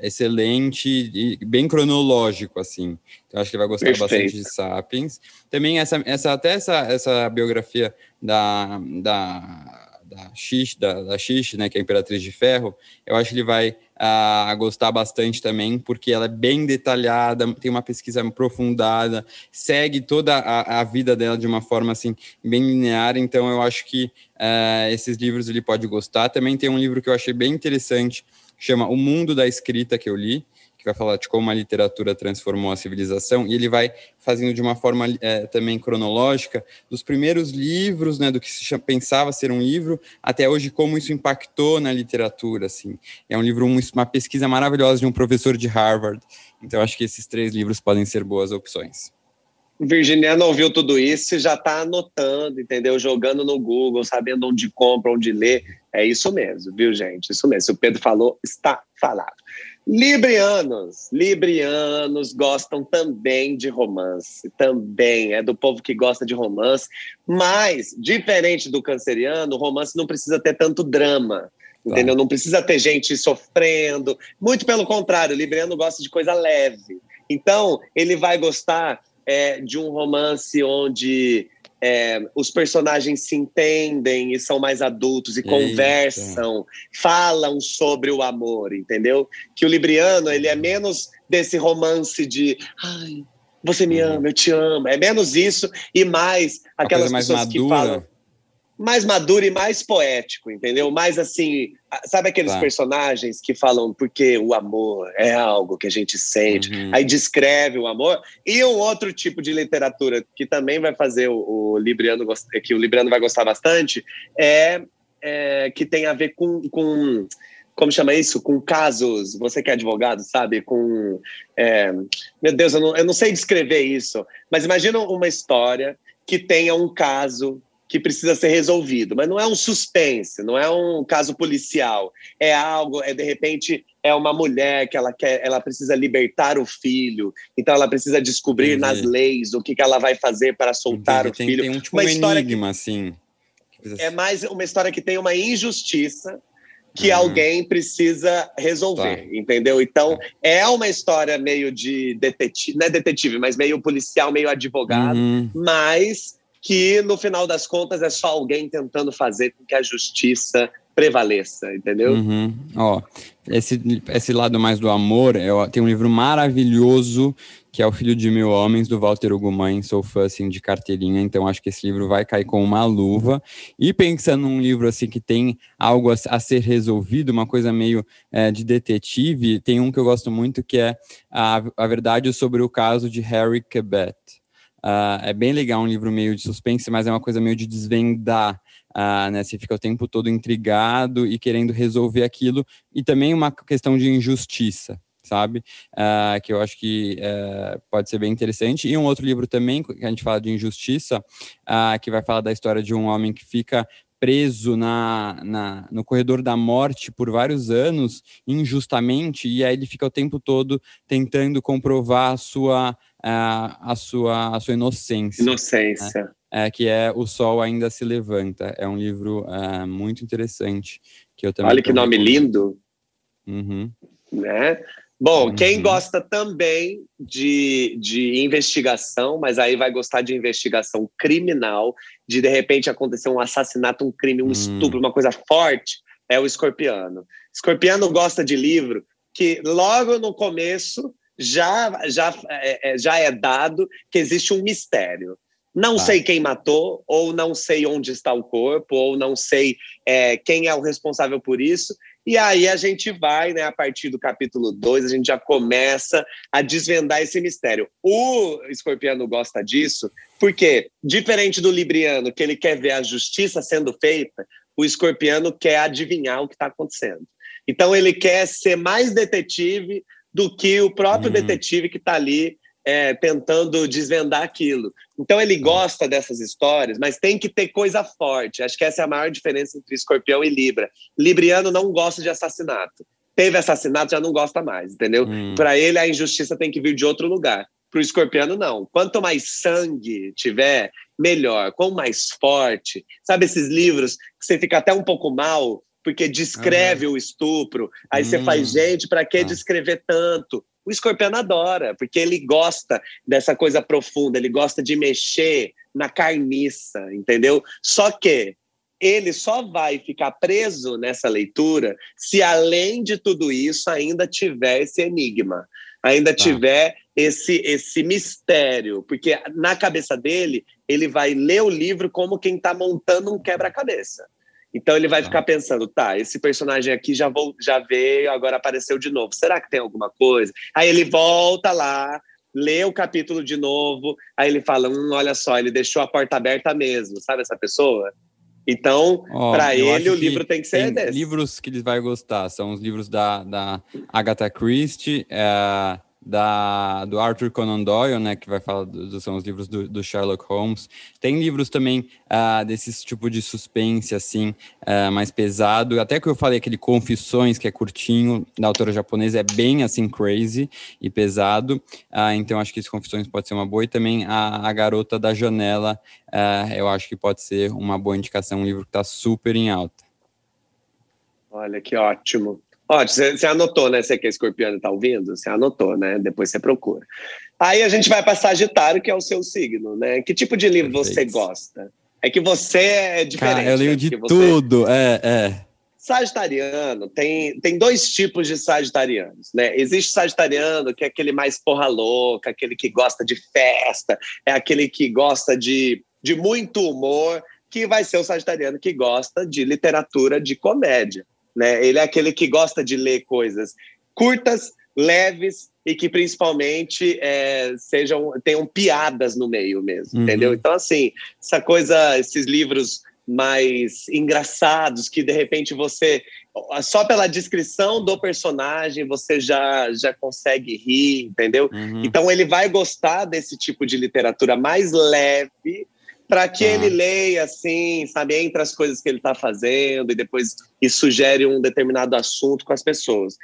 A: excelente e bem cronológico, assim. Então, acho que vai gostar Perfeito. bastante de Sapiens. Também essa, essa até essa, essa biografia da, da, da Xish, da, da Xish, né, que é a Imperatriz de Ferro, eu acho que ele vai a gostar bastante também, porque ela é bem detalhada, tem uma pesquisa aprofundada, segue toda a, a vida dela de uma forma assim bem linear. Então eu acho que uh, esses livros ele pode gostar. Também tem um livro que eu achei bem interessante chama O Mundo da Escrita, que eu li, que vai falar de como a literatura transformou a civilização, e ele vai fazendo de uma forma é, também cronológica dos primeiros livros, né, do que se pensava ser um livro, até hoje como isso impactou na literatura, assim. É um livro, uma pesquisa maravilhosa de um professor de Harvard. Então, acho que esses três livros podem ser boas opções.
B: Virginiano ouviu tudo isso e já está anotando, entendeu? Jogando no Google, sabendo onde compra, onde lê. É isso mesmo, viu, gente? Isso mesmo. O Pedro falou, está falado. Librianos. Librianos gostam também de romance. Também. É do povo que gosta de romance. Mas, diferente do canceriano, o romance não precisa ter tanto drama. Entendeu? Não precisa ter gente sofrendo. Muito pelo contrário, o libriano gosta de coisa leve. Então, ele vai gostar é, de um romance onde é, os personagens se entendem e são mais adultos e Eita. conversam, falam sobre o amor, entendeu? Que o Libriano, ele é menos desse romance de ai, você me uhum. ama, eu te amo. É menos isso e mais aquelas pessoas madura. que falam mais maduro e mais poético, entendeu? Mais assim, sabe aqueles tá. personagens que falam porque o amor é algo que a gente sente, uhum. aí descreve o amor, e um outro tipo de literatura que também vai fazer o, o Libriano que o Libriano vai gostar bastante é, é que tem a ver com, com como chama isso? Com casos, você que é advogado, sabe? Com. É, meu Deus, eu não, eu não sei descrever isso, mas imagina uma história que tenha um caso que precisa ser resolvido, mas não é um suspense, não é um caso policial, é algo, é de repente é uma mulher que ela quer, ela precisa libertar o filho, então ela precisa descobrir Entendi. nas leis o que, que ela vai fazer para soltar Entendi. o filho.
A: Tem, tem um tipo uma história enigma, que, assim.
B: É mais uma história que tem uma injustiça que uhum. alguém precisa resolver, tá. entendeu? Então, tá. é uma história meio de detetive, não é detetive, mas meio policial, meio advogado, uhum. mas que no final das contas é só alguém tentando fazer com que a justiça prevaleça, entendeu?
A: Uhum. Ó, esse, esse lado mais do amor, eu, tem um livro maravilhoso que é O Filho de Mil Homens, do Walter Hugo sou fã, assim, de carteirinha, então acho que esse livro vai cair com uma luva, e pensando num livro, assim, que tem algo a, a ser resolvido, uma coisa meio é, de detetive, tem um que eu gosto muito, que é A, a Verdade sobre o Caso de Harry Quebet. Uh, é bem legal, um livro meio de suspense, mas é uma coisa meio de desvendar ah, né, você fica o tempo todo intrigado e querendo resolver aquilo, e também uma questão de injustiça, sabe? Ah, que eu acho que eh, pode ser bem interessante. E um outro livro também, que a gente fala de injustiça, ah, que vai falar da história de um homem que fica preso na, na, no corredor da morte por vários anos, injustamente, e aí ele fica o tempo todo tentando comprovar a sua, a, a sua, a sua inocência.
B: Inocência.
A: Né? é, que é O Sol Ainda Se Levanta. É um livro é, muito interessante. Que eu também
B: Olha que nome lindo.
A: Uhum.
B: Né? Bom, uhum. quem gosta também de, de investigação, mas aí vai gostar de investigação criminal, de de repente acontecer um assassinato, um crime, um uhum. estupro, uma coisa forte, é o Escorpiano. Escorpiano gosta de livro que logo no começo já, já, é, é já é dado que existe um mistério. Não tá. sei quem matou, ou não sei onde está o corpo, ou não sei é, quem é o responsável por isso. E aí a gente vai, né, a partir do capítulo 2, a gente já começa a desvendar esse mistério. O escorpiano gosta disso, porque, diferente do libriano, que ele quer ver a justiça sendo feita, o escorpiano quer adivinhar o que está acontecendo. Então ele quer ser mais detetive do que o próprio hum. detetive que está ali é, tentando desvendar aquilo. Então ele gosta dessas histórias, mas tem que ter coisa forte. Acho que essa é a maior diferença entre escorpião e libra. Libriano não gosta de assassinato. Teve assassinato, já não gosta mais, entendeu? Hum. Para ele, a injustiça tem que vir de outro lugar. Para o escorpiano, não. Quanto mais sangue tiver, melhor. Quanto mais forte. Sabe esses livros que você fica até um pouco mal, porque descreve uhum. o estupro. Aí hum. você faz, hum. gente, para que ah. descrever tanto? O escorpião adora, porque ele gosta dessa coisa profunda, ele gosta de mexer na carniça, entendeu? Só que ele só vai ficar preso nessa leitura se, além de tudo isso, ainda tiver esse enigma, ainda tá. tiver esse, esse mistério, porque na cabeça dele, ele vai ler o livro como quem está montando um quebra-cabeça. Então ele vai tá. ficar pensando, tá, esse personagem aqui já, vou, já veio, agora apareceu de novo. Será que tem alguma coisa? Aí ele volta lá, lê o capítulo de novo, aí ele fala, hum, olha só, ele deixou a porta aberta mesmo, sabe essa pessoa? Então, oh, para ele, o livro tem que ser
A: tem desse. livros que ele vai gostar, são os livros da, da Agatha Christie, é da, do Arthur Conan Doyle, né, que vai falar, do, são os livros do, do, Sherlock Holmes. Tem livros também uh, desses tipo de suspense, assim, uh, mais pesado. Até que eu falei aquele Confissões, que é curtinho, da autora japonesa, é bem, assim, crazy e pesado. Uh, então, acho que esse Confissões pode ser uma boa. E também a, a Garota da Janela, eu acho que pode ser uma boa indicação, um livro que está super em alta.
B: Olha, que ótimo. Ótimo, você anotou, né? Você que é escorpiano tá ouvindo? Você anotou, né? Depois você procura. Aí a gente vai para Sagitário, que é o seu signo, né? Que tipo de livro Perfeito. você gosta? É que você é diferente. Cara,
A: eu leio
B: né?
A: de tudo, é, é.
B: Sagitariano tem, tem dois tipos de sagitarianos, né? Existe sagitariano que é aquele mais porra louca, aquele que gosta de festa, é aquele que gosta de, de muito humor, que vai ser o sagitariano que gosta de literatura de comédia. Né? Ele é aquele que gosta de ler coisas curtas, leves e que principalmente é, sejam tenham piadas no meio mesmo, uhum. entendeu? Então assim, essa coisa, esses livros mais engraçados que de repente você só pela descrição do personagem você já já consegue rir, entendeu? Uhum. Então ele vai gostar desse tipo de literatura mais leve para que ele tá. leia assim, sabe, entre as coisas que ele está fazendo e depois e sugere um determinado assunto com as pessoas.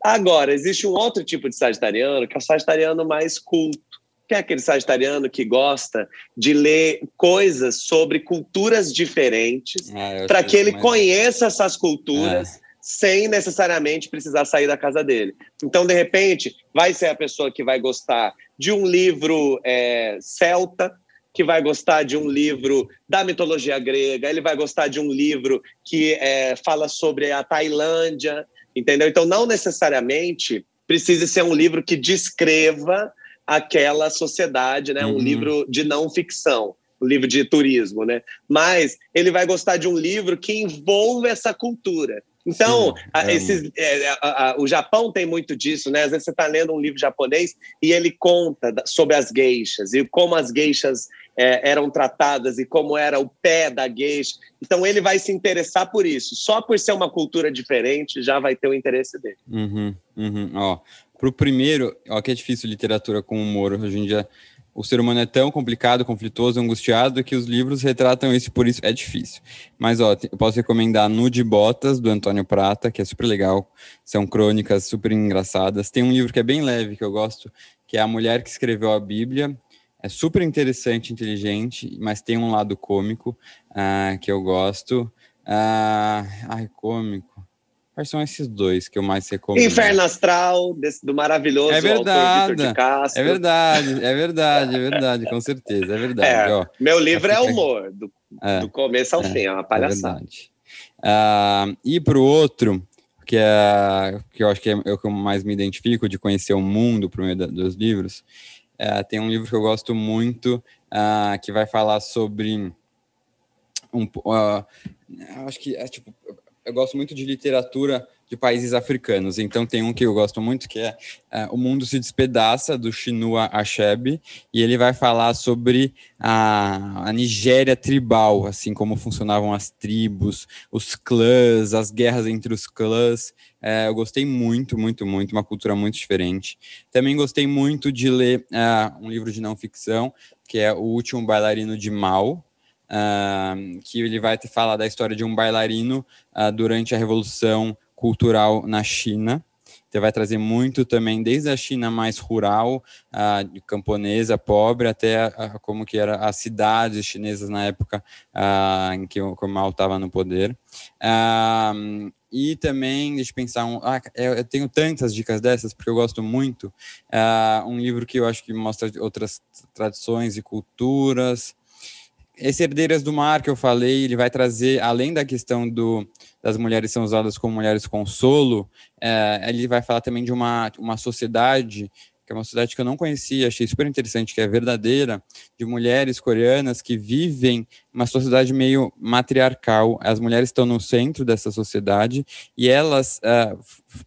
B: Agora, existe um outro tipo de sagitariano, que é o sagitariano mais culto, que é aquele sagitariano que gosta de ler coisas sobre culturas diferentes, é, para que ele mais... conheça essas culturas. É. Sem necessariamente precisar sair da casa dele. Então, de repente, vai ser a pessoa que vai gostar de um livro é, celta, que vai gostar de um livro da mitologia grega, ele vai gostar de um livro que é, fala sobre a Tailândia, entendeu? Então, não necessariamente precisa ser um livro que descreva aquela sociedade, né? Uhum. Um livro de não ficção, um livro de turismo, né? Mas ele vai gostar de um livro que envolve essa cultura. Então, Sim, é esses, é, a, a, o Japão tem muito disso, né? Às vezes você está lendo um livro japonês e ele conta sobre as geixas e como as geixas é, eram tratadas e como era o pé da geisha. Então, ele vai se interessar por isso. Só por ser uma cultura diferente, já vai ter o interesse dele.
A: Uhum, uhum. Ó, pro primeiro, ó, que é difícil literatura com humor hoje em dia o ser humano é tão complicado, conflituoso, angustiado que os livros retratam isso, por isso é difícil. Mas, ó, eu posso recomendar Nude Botas, do Antônio Prata, que é super legal. São crônicas super engraçadas. Tem um livro que é bem leve, que eu gosto, que é A Mulher que Escreveu a Bíblia. É super interessante, inteligente, mas tem um lado cômico uh, que eu gosto. Uh, ai, cômico. Quais são esses dois que eu mais recomendo?
B: Inferno Astral, desse, do maravilhoso
A: é verdade, É verdade, é verdade, é verdade, com certeza, é verdade.
B: É, ó, meu livro é humor, do, é, do começo ao é, fim, é uma palhaçada. É verdade.
A: Uh, e para o outro, que, é, que eu acho que é, é o que eu mais me identifico, de conhecer o mundo por meio da, dos livros, é, tem um livro que eu gosto muito, uh, que vai falar sobre... Um, uh, acho que é tipo eu gosto muito de literatura de países africanos. Então tem um que eu gosto muito que é, é O Mundo se Despedaça, do Chinua Achebe, e ele vai falar sobre a, a Nigéria tribal, assim como funcionavam as tribos, os clãs, as guerras entre os clãs. É, eu gostei muito, muito, muito, uma cultura muito diferente. Também gostei muito de ler é, um livro de não ficção, que é O Último Bailarino de Mal, uh, que ele vai te falar da história de um bailarino uh, durante a Revolução Cultural na China. Então vai trazer muito também, desde a China mais rural, uh, camponesa, pobre, até uh, como que eram as cidades chinesas na época uh, em que o, Mao estava no poder. e também, deixa eu pensar, um, ah, eu, eu, tenho tantas dicas dessas, porque eu gosto muito, um livro que eu acho que mostra outras tradições e culturas, esse Herdeiras do Mar que eu falei, ele vai trazer, além da questão do, das mulheres são usadas como mulheres consolo, é, ele vai falar também de uma, uma sociedade, que é uma sociedade que eu não conhecia, achei super interessante, que é verdadeira, de mulheres coreanas que vivem uma sociedade meio matriarcal. As mulheres estão no centro dessa sociedade e elas uh,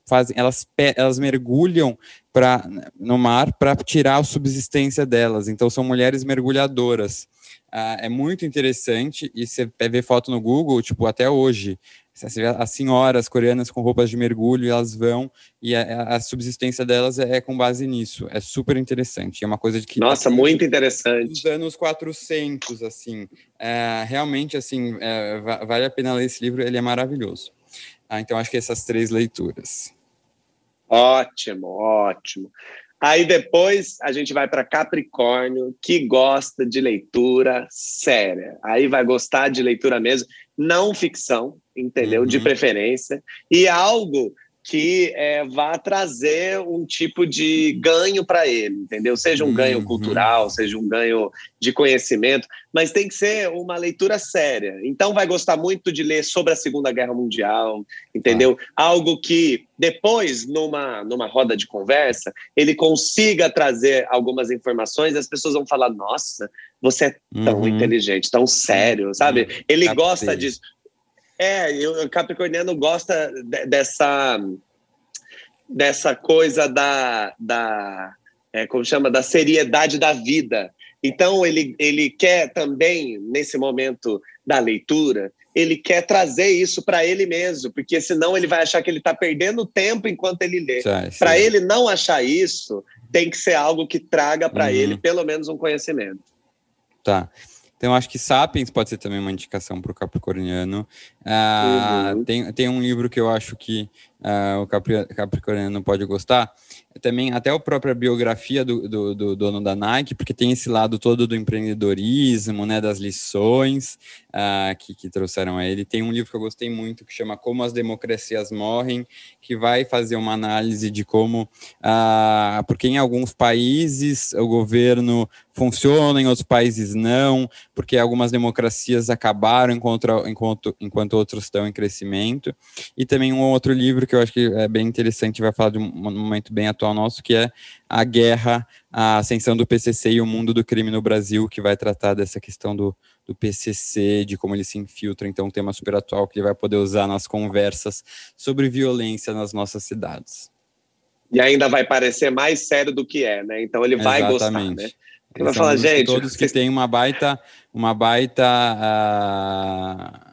A: fazem, elas, elas mergulham pra, no mar para tirar a subsistência delas. Então são mulheres mergulhadoras. Uh, é muito interessante e você ver foto no Google, tipo, até hoje. As senhoras coreanas com roupas de mergulho, elas vão, e a, a subsistência delas é, é, com base nisso. É super interessante. É uma coisa de que.
B: Nossa, muito interessante.
A: Dos anos 400, assim. É, realmente, assim, é, vale a pena ler esse livro, ele é maravilhoso. Ah, então, acho que essas três leituras.
B: Ótimo, ótimo. Aí depois a gente vai para Capricórnio, que gosta de leitura séria. Aí vai gostar de leitura mesmo, não ficção, entendeu? Uhum. De preferência. E algo que é, vá trazer um tipo de ganho para ele, entendeu? Seja um uhum. ganho cultural, seja um ganho de conhecimento, mas tem que ser uma leitura séria. Então vai gostar muito de ler sobre a Segunda Guerra Mundial, entendeu? Ah. Algo que depois, numa, numa roda de conversa, ele consiga trazer algumas informações e as pessoas vão falar: nossa, você é tão uhum. inteligente, tão sério, sabe? Ele Captei. gosta disso. É, o Capricorniano gosta dessa, dessa coisa da, da é, como chama, da seriedade da vida. Então, ele, ele quer também, nesse momento da leitura, ele quer trazer isso para ele mesmo, porque senão ele vai achar que ele está perdendo tempo enquanto ele lê. Para ele não achar isso, tem que ser algo que traga para uhum. ele pelo menos um conhecimento.
A: Tá. Então, acho que Sapiens pode ser também uma indicação para o Capricorniano. Uh, uhum. tem, tem um livro que eu acho que uh, o Capri, Capricorniano pode gostar. Também, até a própria biografia do, do, do, dono da Nike, porque tem esse lado todo do empreendedorismo, né, das lições uh, que, que trouxeram a ele. Tem um livro que eu gostei muito que chama Como as Democracias Morrem, que vai fazer uma análise de como, porque em alguns países o governo funciona, em outros países não, porque algumas democracias acabaram enquanto, enquanto, enquanto outros estão em crescimento. E também um outro livro que eu acho que é bem interessante, vai falar de um momento bem atual nosso, que é A Guerra a ascensão do PCC e o mundo do crime no Brasil, que vai tratar dessa questão do, do PCC, de como ele se infiltra, então um tema super atual que ele vai poder usar nas conversas sobre violência nas nossas cidades.
B: E ainda vai parecer mais sério do que é, né? Então ele vai Exatamente. gostar, né? Ele vai falar, gente...
A: Todos que têm uma baita, uma baita... Uh,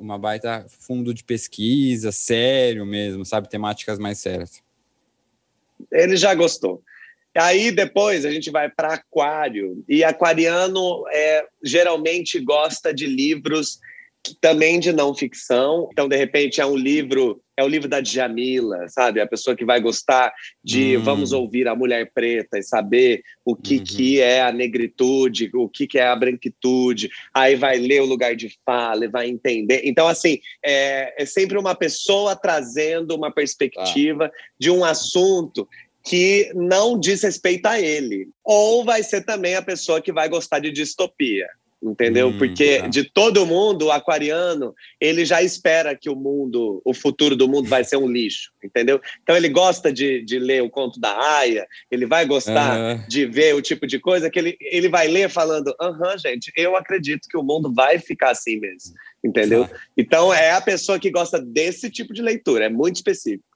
A: uma baita fundo de pesquisa, sério mesmo, sabe? Temáticas mais sérias.
B: Ele já gostou. Aí depois a gente vai para Aquário. E aquariano é, geralmente gosta de livros também de não ficção. Então, de repente, é um livro, é o livro da Djamila, sabe? A pessoa que vai gostar de hum. vamos ouvir a mulher preta e saber o que, uhum. que é a negritude, o que, que é a branquitude. Aí vai ler o lugar de fala e vai entender. Então, assim, é, é sempre uma pessoa trazendo uma perspectiva ah. de um assunto que não diz respeito a ele. Ou vai ser também a pessoa que vai gostar de distopia. Entendeu? Hum, Porque tá. de todo mundo, o aquariano, ele já espera que o mundo, o futuro do mundo vai ser um lixo, entendeu? Então ele gosta de, de ler o conto da Aya, ele vai gostar de ver o tipo de coisa que ele, ele vai ler falando: aham, gente, eu acredito que o mundo vai ficar assim mesmo, entendeu? Tá. Então é a pessoa que gosta desse tipo de leitura, é muito específico.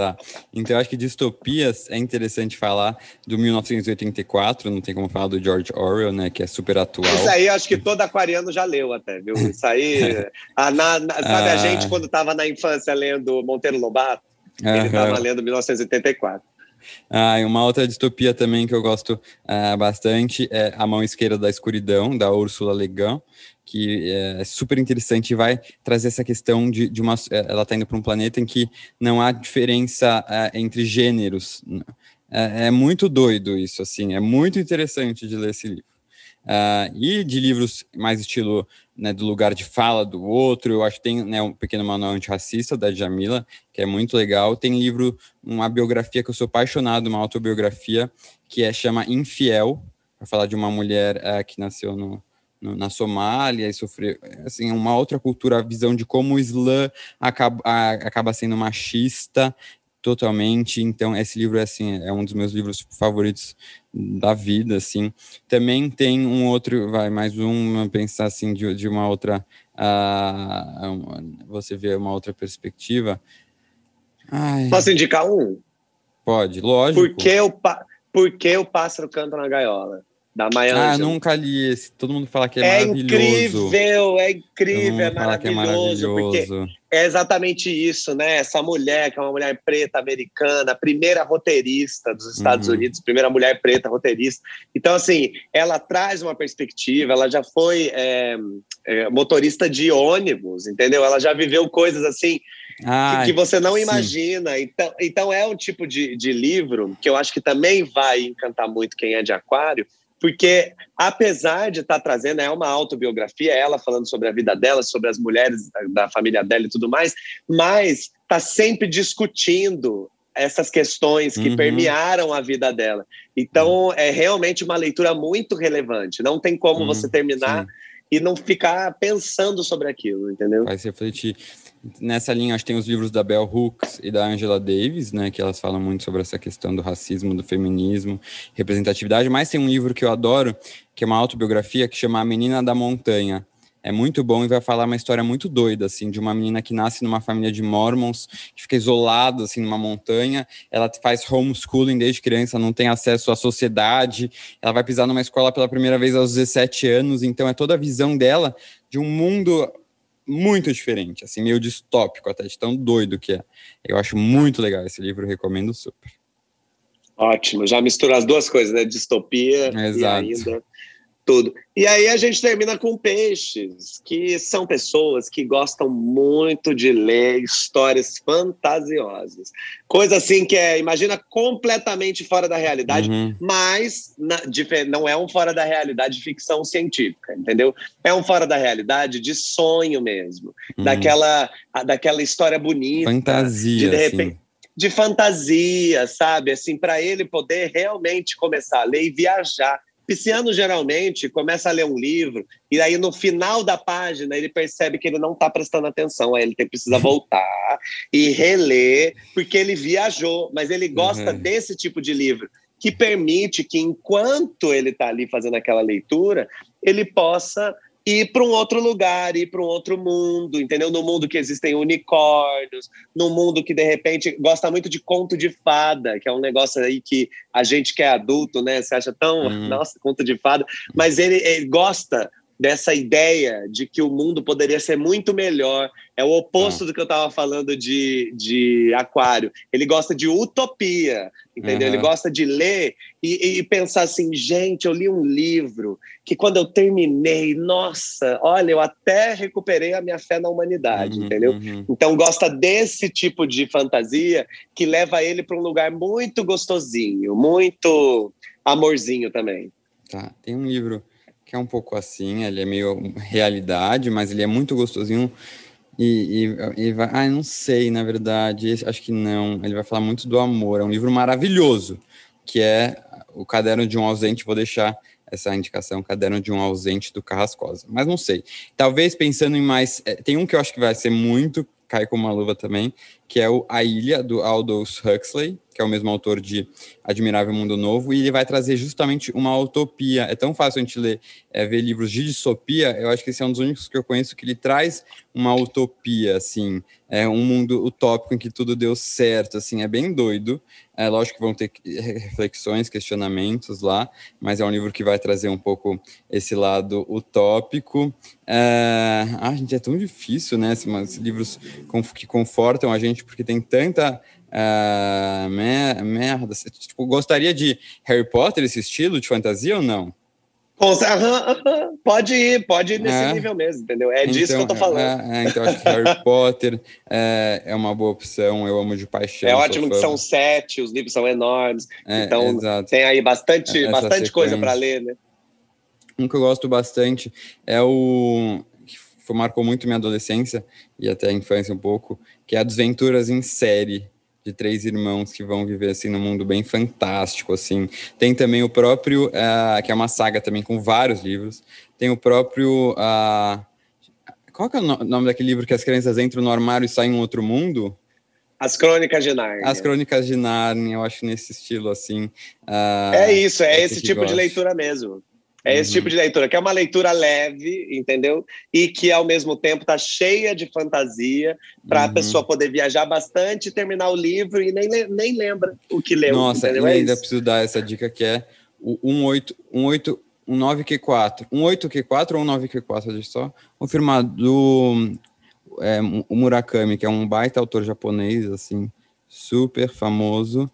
A: Tá. Então, acho que distopias é interessante falar do 1984, não tem como falar do George Orwell, né, que é super atual.
B: Isso aí, acho que todo aquariano já leu até, viu? Isso aí, a, na, na, sabe ah. a gente quando estava na infância lendo Monteiro Lobato? Ele estava lendo 1984.
A: Ah, e uma outra distopia também que eu gosto uh, bastante é A Mão Esquerda da Escuridão, da Ursula Le Guin, que é super interessante e vai trazer essa questão de, de uma. É, ela está indo para um planeta em que não há diferença uh, entre gêneros. É, é, muito doido isso, assim, é muito interessante de ler esse livro. Uh, e de livros mais estilo né, do lugar de fala do outro, eu acho que tem né, um pequeno manual antirracista da Jamila, que é muito legal. Tem livro, uma biografia que eu sou apaixonado, uma autobiografia, que é chama Infiel, para falar de uma mulher uh, que nasceu no, no, na Somália e sofreu assim uma outra cultura, a visão de como o Islã acaba, a, acaba sendo machista totalmente. Então esse livro é assim é um dos meus livros favoritos da vida, assim. Também tem um outro, vai mais um pensar assim de, de uma outra, uh, você vê uma outra perspectiva.
B: Ai. Posso indicar um?
A: Pode, lógico.
B: Por que o, Por que o pássaro canta na gaiola? Da Maya
A: Ah, nunca li esse. Todo mundo fala que é, é
B: maravilhoso. Incrível, é incrível, é maravilhoso, é maravilhoso. Porque é exatamente isso, né? Essa mulher, que é uma mulher preta americana, primeira roteirista dos Estados uhum. Unidos, primeira mulher preta roteirista. Então, assim, ela traz uma perspectiva, ela já foi é, é, motorista de ônibus, entendeu? Ela já viveu coisas assim. que, que, você não sim. imagina. Então, então é um tipo de, de livro que eu acho que também vai encantar muito quem é de aquário, porque apesar de estar tá trazendo, é uma autobiografia, ela falando sobre a vida dela, sobre as mulheres da família dela e tudo mais, mas está sempre discutindo essas questões que uhum. permearam a vida dela. Então, uhum. é realmente uma leitura muito relevante. Não tem como uhum. você terminar Sim. e não ficar pensando sobre aquilo, entendeu?
A: Vai se refletir. Nessa linha, acho que tem os livros da Bell Hooks e da Angela Davis, né, que elas falam muito sobre essa questão do racismo, do feminismo, representatividade, mas tem um livro que eu adoro, que é uma autobiografia, que chama A Menina da Montanha. É muito bom e vai falar uma história muito doida, assim, de uma menina que nasce numa família de mormons, que fica isolada, assim, numa montanha. Ela faz homeschooling desde criança, não tem acesso à sociedade. Ela vai pisar numa escola pela primeira vez aos 17 anos, então é toda a visão dela de um mundo muito diferente, assim, meio distópico até, de tão doido que é. Eu acho muito legal esse livro, recomendo super.
B: Ótimo, já mistura as duas coisas, né? Distopia Exato. e ainda tudo. E aí a gente termina com peixes, que são pessoas que gostam muito de ler histórias fantasiosas. Coisa assim que é, imagina, completamente fora da realidade, uhum. mas na, não é um fora da realidade de ficção científica, entendeu? É um fora da realidade de sonho mesmo, uhum. daquela, daquela história bonita.
A: Fantasia, de, de repente, assim
B: de fantasia, sabe? Assim, para ele poder realmente começar a ler e viajar Pisciano geralmente começa a ler um livro e aí no final da página ele percebe que ele não está prestando atenção, aí ele tem, precisa voltar e reler porque ele viajou, mas ele gosta uhum. desse tipo de livro que permite que, enquanto ele está ali fazendo aquela leitura, ele possa ir para um outro lugar, ir para um outro mundo, entendeu? No mundo que existem unicórnios, no mundo que de repente gosta muito de conto de fada, que é um negócio aí que a gente que é adulto, né? Você acha tão, uhum. nossa, conto de fada, mas ele, ele gosta dessa ideia de que o mundo poderia ser muito melhor. É o oposto ah. do que eu estava falando de, de Aquário. Ele gosta de utopia, entendeu? Uhum. Ele gosta de ler e, e, pensar assim: gente, eu li um livro que quando eu terminei, nossa, olha, eu até recuperei a minha fé na humanidade, uhum, entendeu? Uhum. Então, gosta desse tipo de fantasia que leva ele para um lugar muito gostosinho, muito amorzinho também.
A: Tá, tem um livro que é um pouco assim, ele é meio realidade, mas ele é muito gostosinho. E, e, e vai, ah, não sei, na verdade, acho que não. Ele vai falar muito do amor. É um livro maravilhoso, que é O Caderno de um Ausente. Vou deixar essa indicação, Caderno de um Ausente do Carrascosa. Mas não sei. Talvez pensando em mais. É, tem um que eu acho que vai ser muito cai como uma luva também, que é o A Ilha, do Aldous Huxley, que é o mesmo autor de Admirável Mundo Novo, e ele vai trazer justamente uma utopia. É tão fácil a gente ler, é, ver livros de distopia, eu acho que esse é um dos únicos que eu conheço que ele traz uma utopia, assim, é um mundo utópico em que tudo deu certo, assim, é bem doido. É lógico que vão ter reflexões, questionamentos lá, mas é um livro que vai trazer um pouco esse lado utópico. É... Ah, gente, é tão difícil, né? Esses livros que confortam a gente, porque tem tanta uh, merda. Tipo, gostaria de Harry Potter, esse estilo de fantasia ou não?
B: Pode ir, pode ir nesse é. nível mesmo, entendeu? É disso que eu tô então, falando.
A: É, é, então acho que Harry Potter é, é, uma boa opção, eu amo de paixão.
B: É ótimo que são sete, os livros são enormes, é, então exato. tem aí bastante, bastante coisa para ler, né?
A: Um que eu gosto bastante é o que marcou muito minha adolescência e até a infância um pouco, que é a Desventuras em Série, de três irmãos que vão viver assim num mundo bem fantástico assim. Tem também o próprio uh, que é uma saga também com vários livros. Tem o próprio uh, qual que é o nome daquele livro que as crianças entram no armário e saem em um outro mundo?
B: As Crônicas de Narnia.
A: As Crônicas de Narnia, eu acho nesse estilo assim.
B: Uh, é isso, é esse tipo gosto. de leitura mesmo. É esse tipo uhum. de leitura, que é uma leitura leve, entendeu? E que ao mesmo tempo está cheia de fantasia para a uhum. pessoa poder viajar bastante, terminar o livro e nem, nem lembra o que leu.
A: Nossa, entendeu? e é ainda preciso dar essa dica que é o 18, 18, 9Q4. 18Q4 ou 9Q4, deixa eu só confirmar, do é, o Murakami, que é um baita autor japonês, assim, super famoso.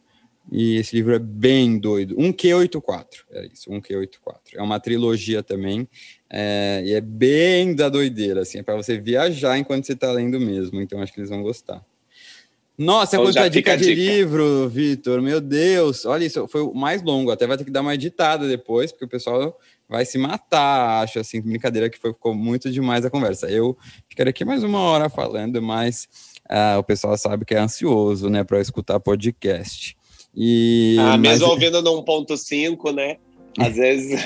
A: E esse livro é bem doido. Um Q84, é isso, um Q84. É uma trilogia também, é, e é bem da doideira, assim, é para você viajar enquanto você está lendo mesmo. Então acho que eles vão gostar. Nossa, então, quanta dica de dica. livro, Vitor, meu Deus. Olha isso, foi o mais longo, até vai ter que dar uma editada depois, porque o pessoal vai se matar, acho, assim, brincadeira que foi, ficou muito demais a conversa. Eu ficaria aqui mais uma hora falando, mas uh, o pessoal sabe que é ansioso, né, para escutar podcast. E,
B: ah, mesmo mas... ouvindo no 1.5, né? Às vezes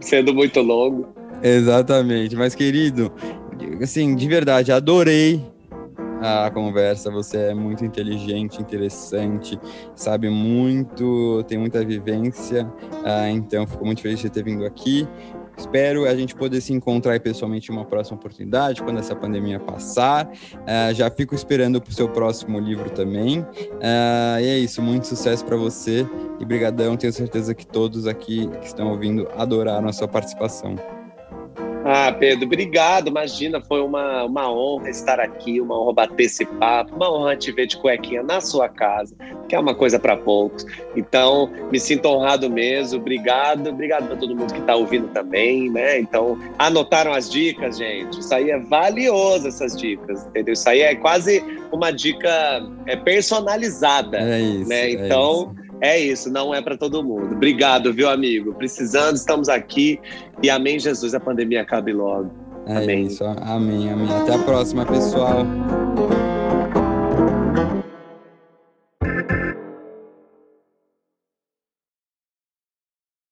B: sendo muito longo.
A: Exatamente. Mas, querido, assim, de verdade, adorei a conversa. Você é muito inteligente, interessante, sabe muito, tem muita vivência. Ah, então, fico muito feliz de ter vindo aqui. Espero a gente poder se encontrar pessoalmente em uma próxima oportunidade, quando essa pandemia passar. Uh, já fico esperando para o seu próximo livro também. Uh, e é isso, muito sucesso para você e brigadão. Tenho certeza que todos aqui que estão ouvindo adoraram a sua participação.
B: Ah, Pedro, obrigado. Imagina, foi uma, uma honra estar aqui, uma honra bater esse papo, uma honra te ver de cuequinha na sua casa, que é uma coisa para poucos. Então, me sinto honrado mesmo. Obrigado, obrigado para todo mundo que está ouvindo também, né? Então, anotaram as dicas, gente? Isso aí é valioso, essas dicas, entendeu? Isso aí é quase uma dica é, personalizada, é isso, né? Então. É isso não é para todo mundo. Obrigado, viu, amigo? Precisando, estamos aqui. E amém, Jesus, a pandemia acabe logo.
A: É amém. isso, amém, amém. Até a próxima, pessoal.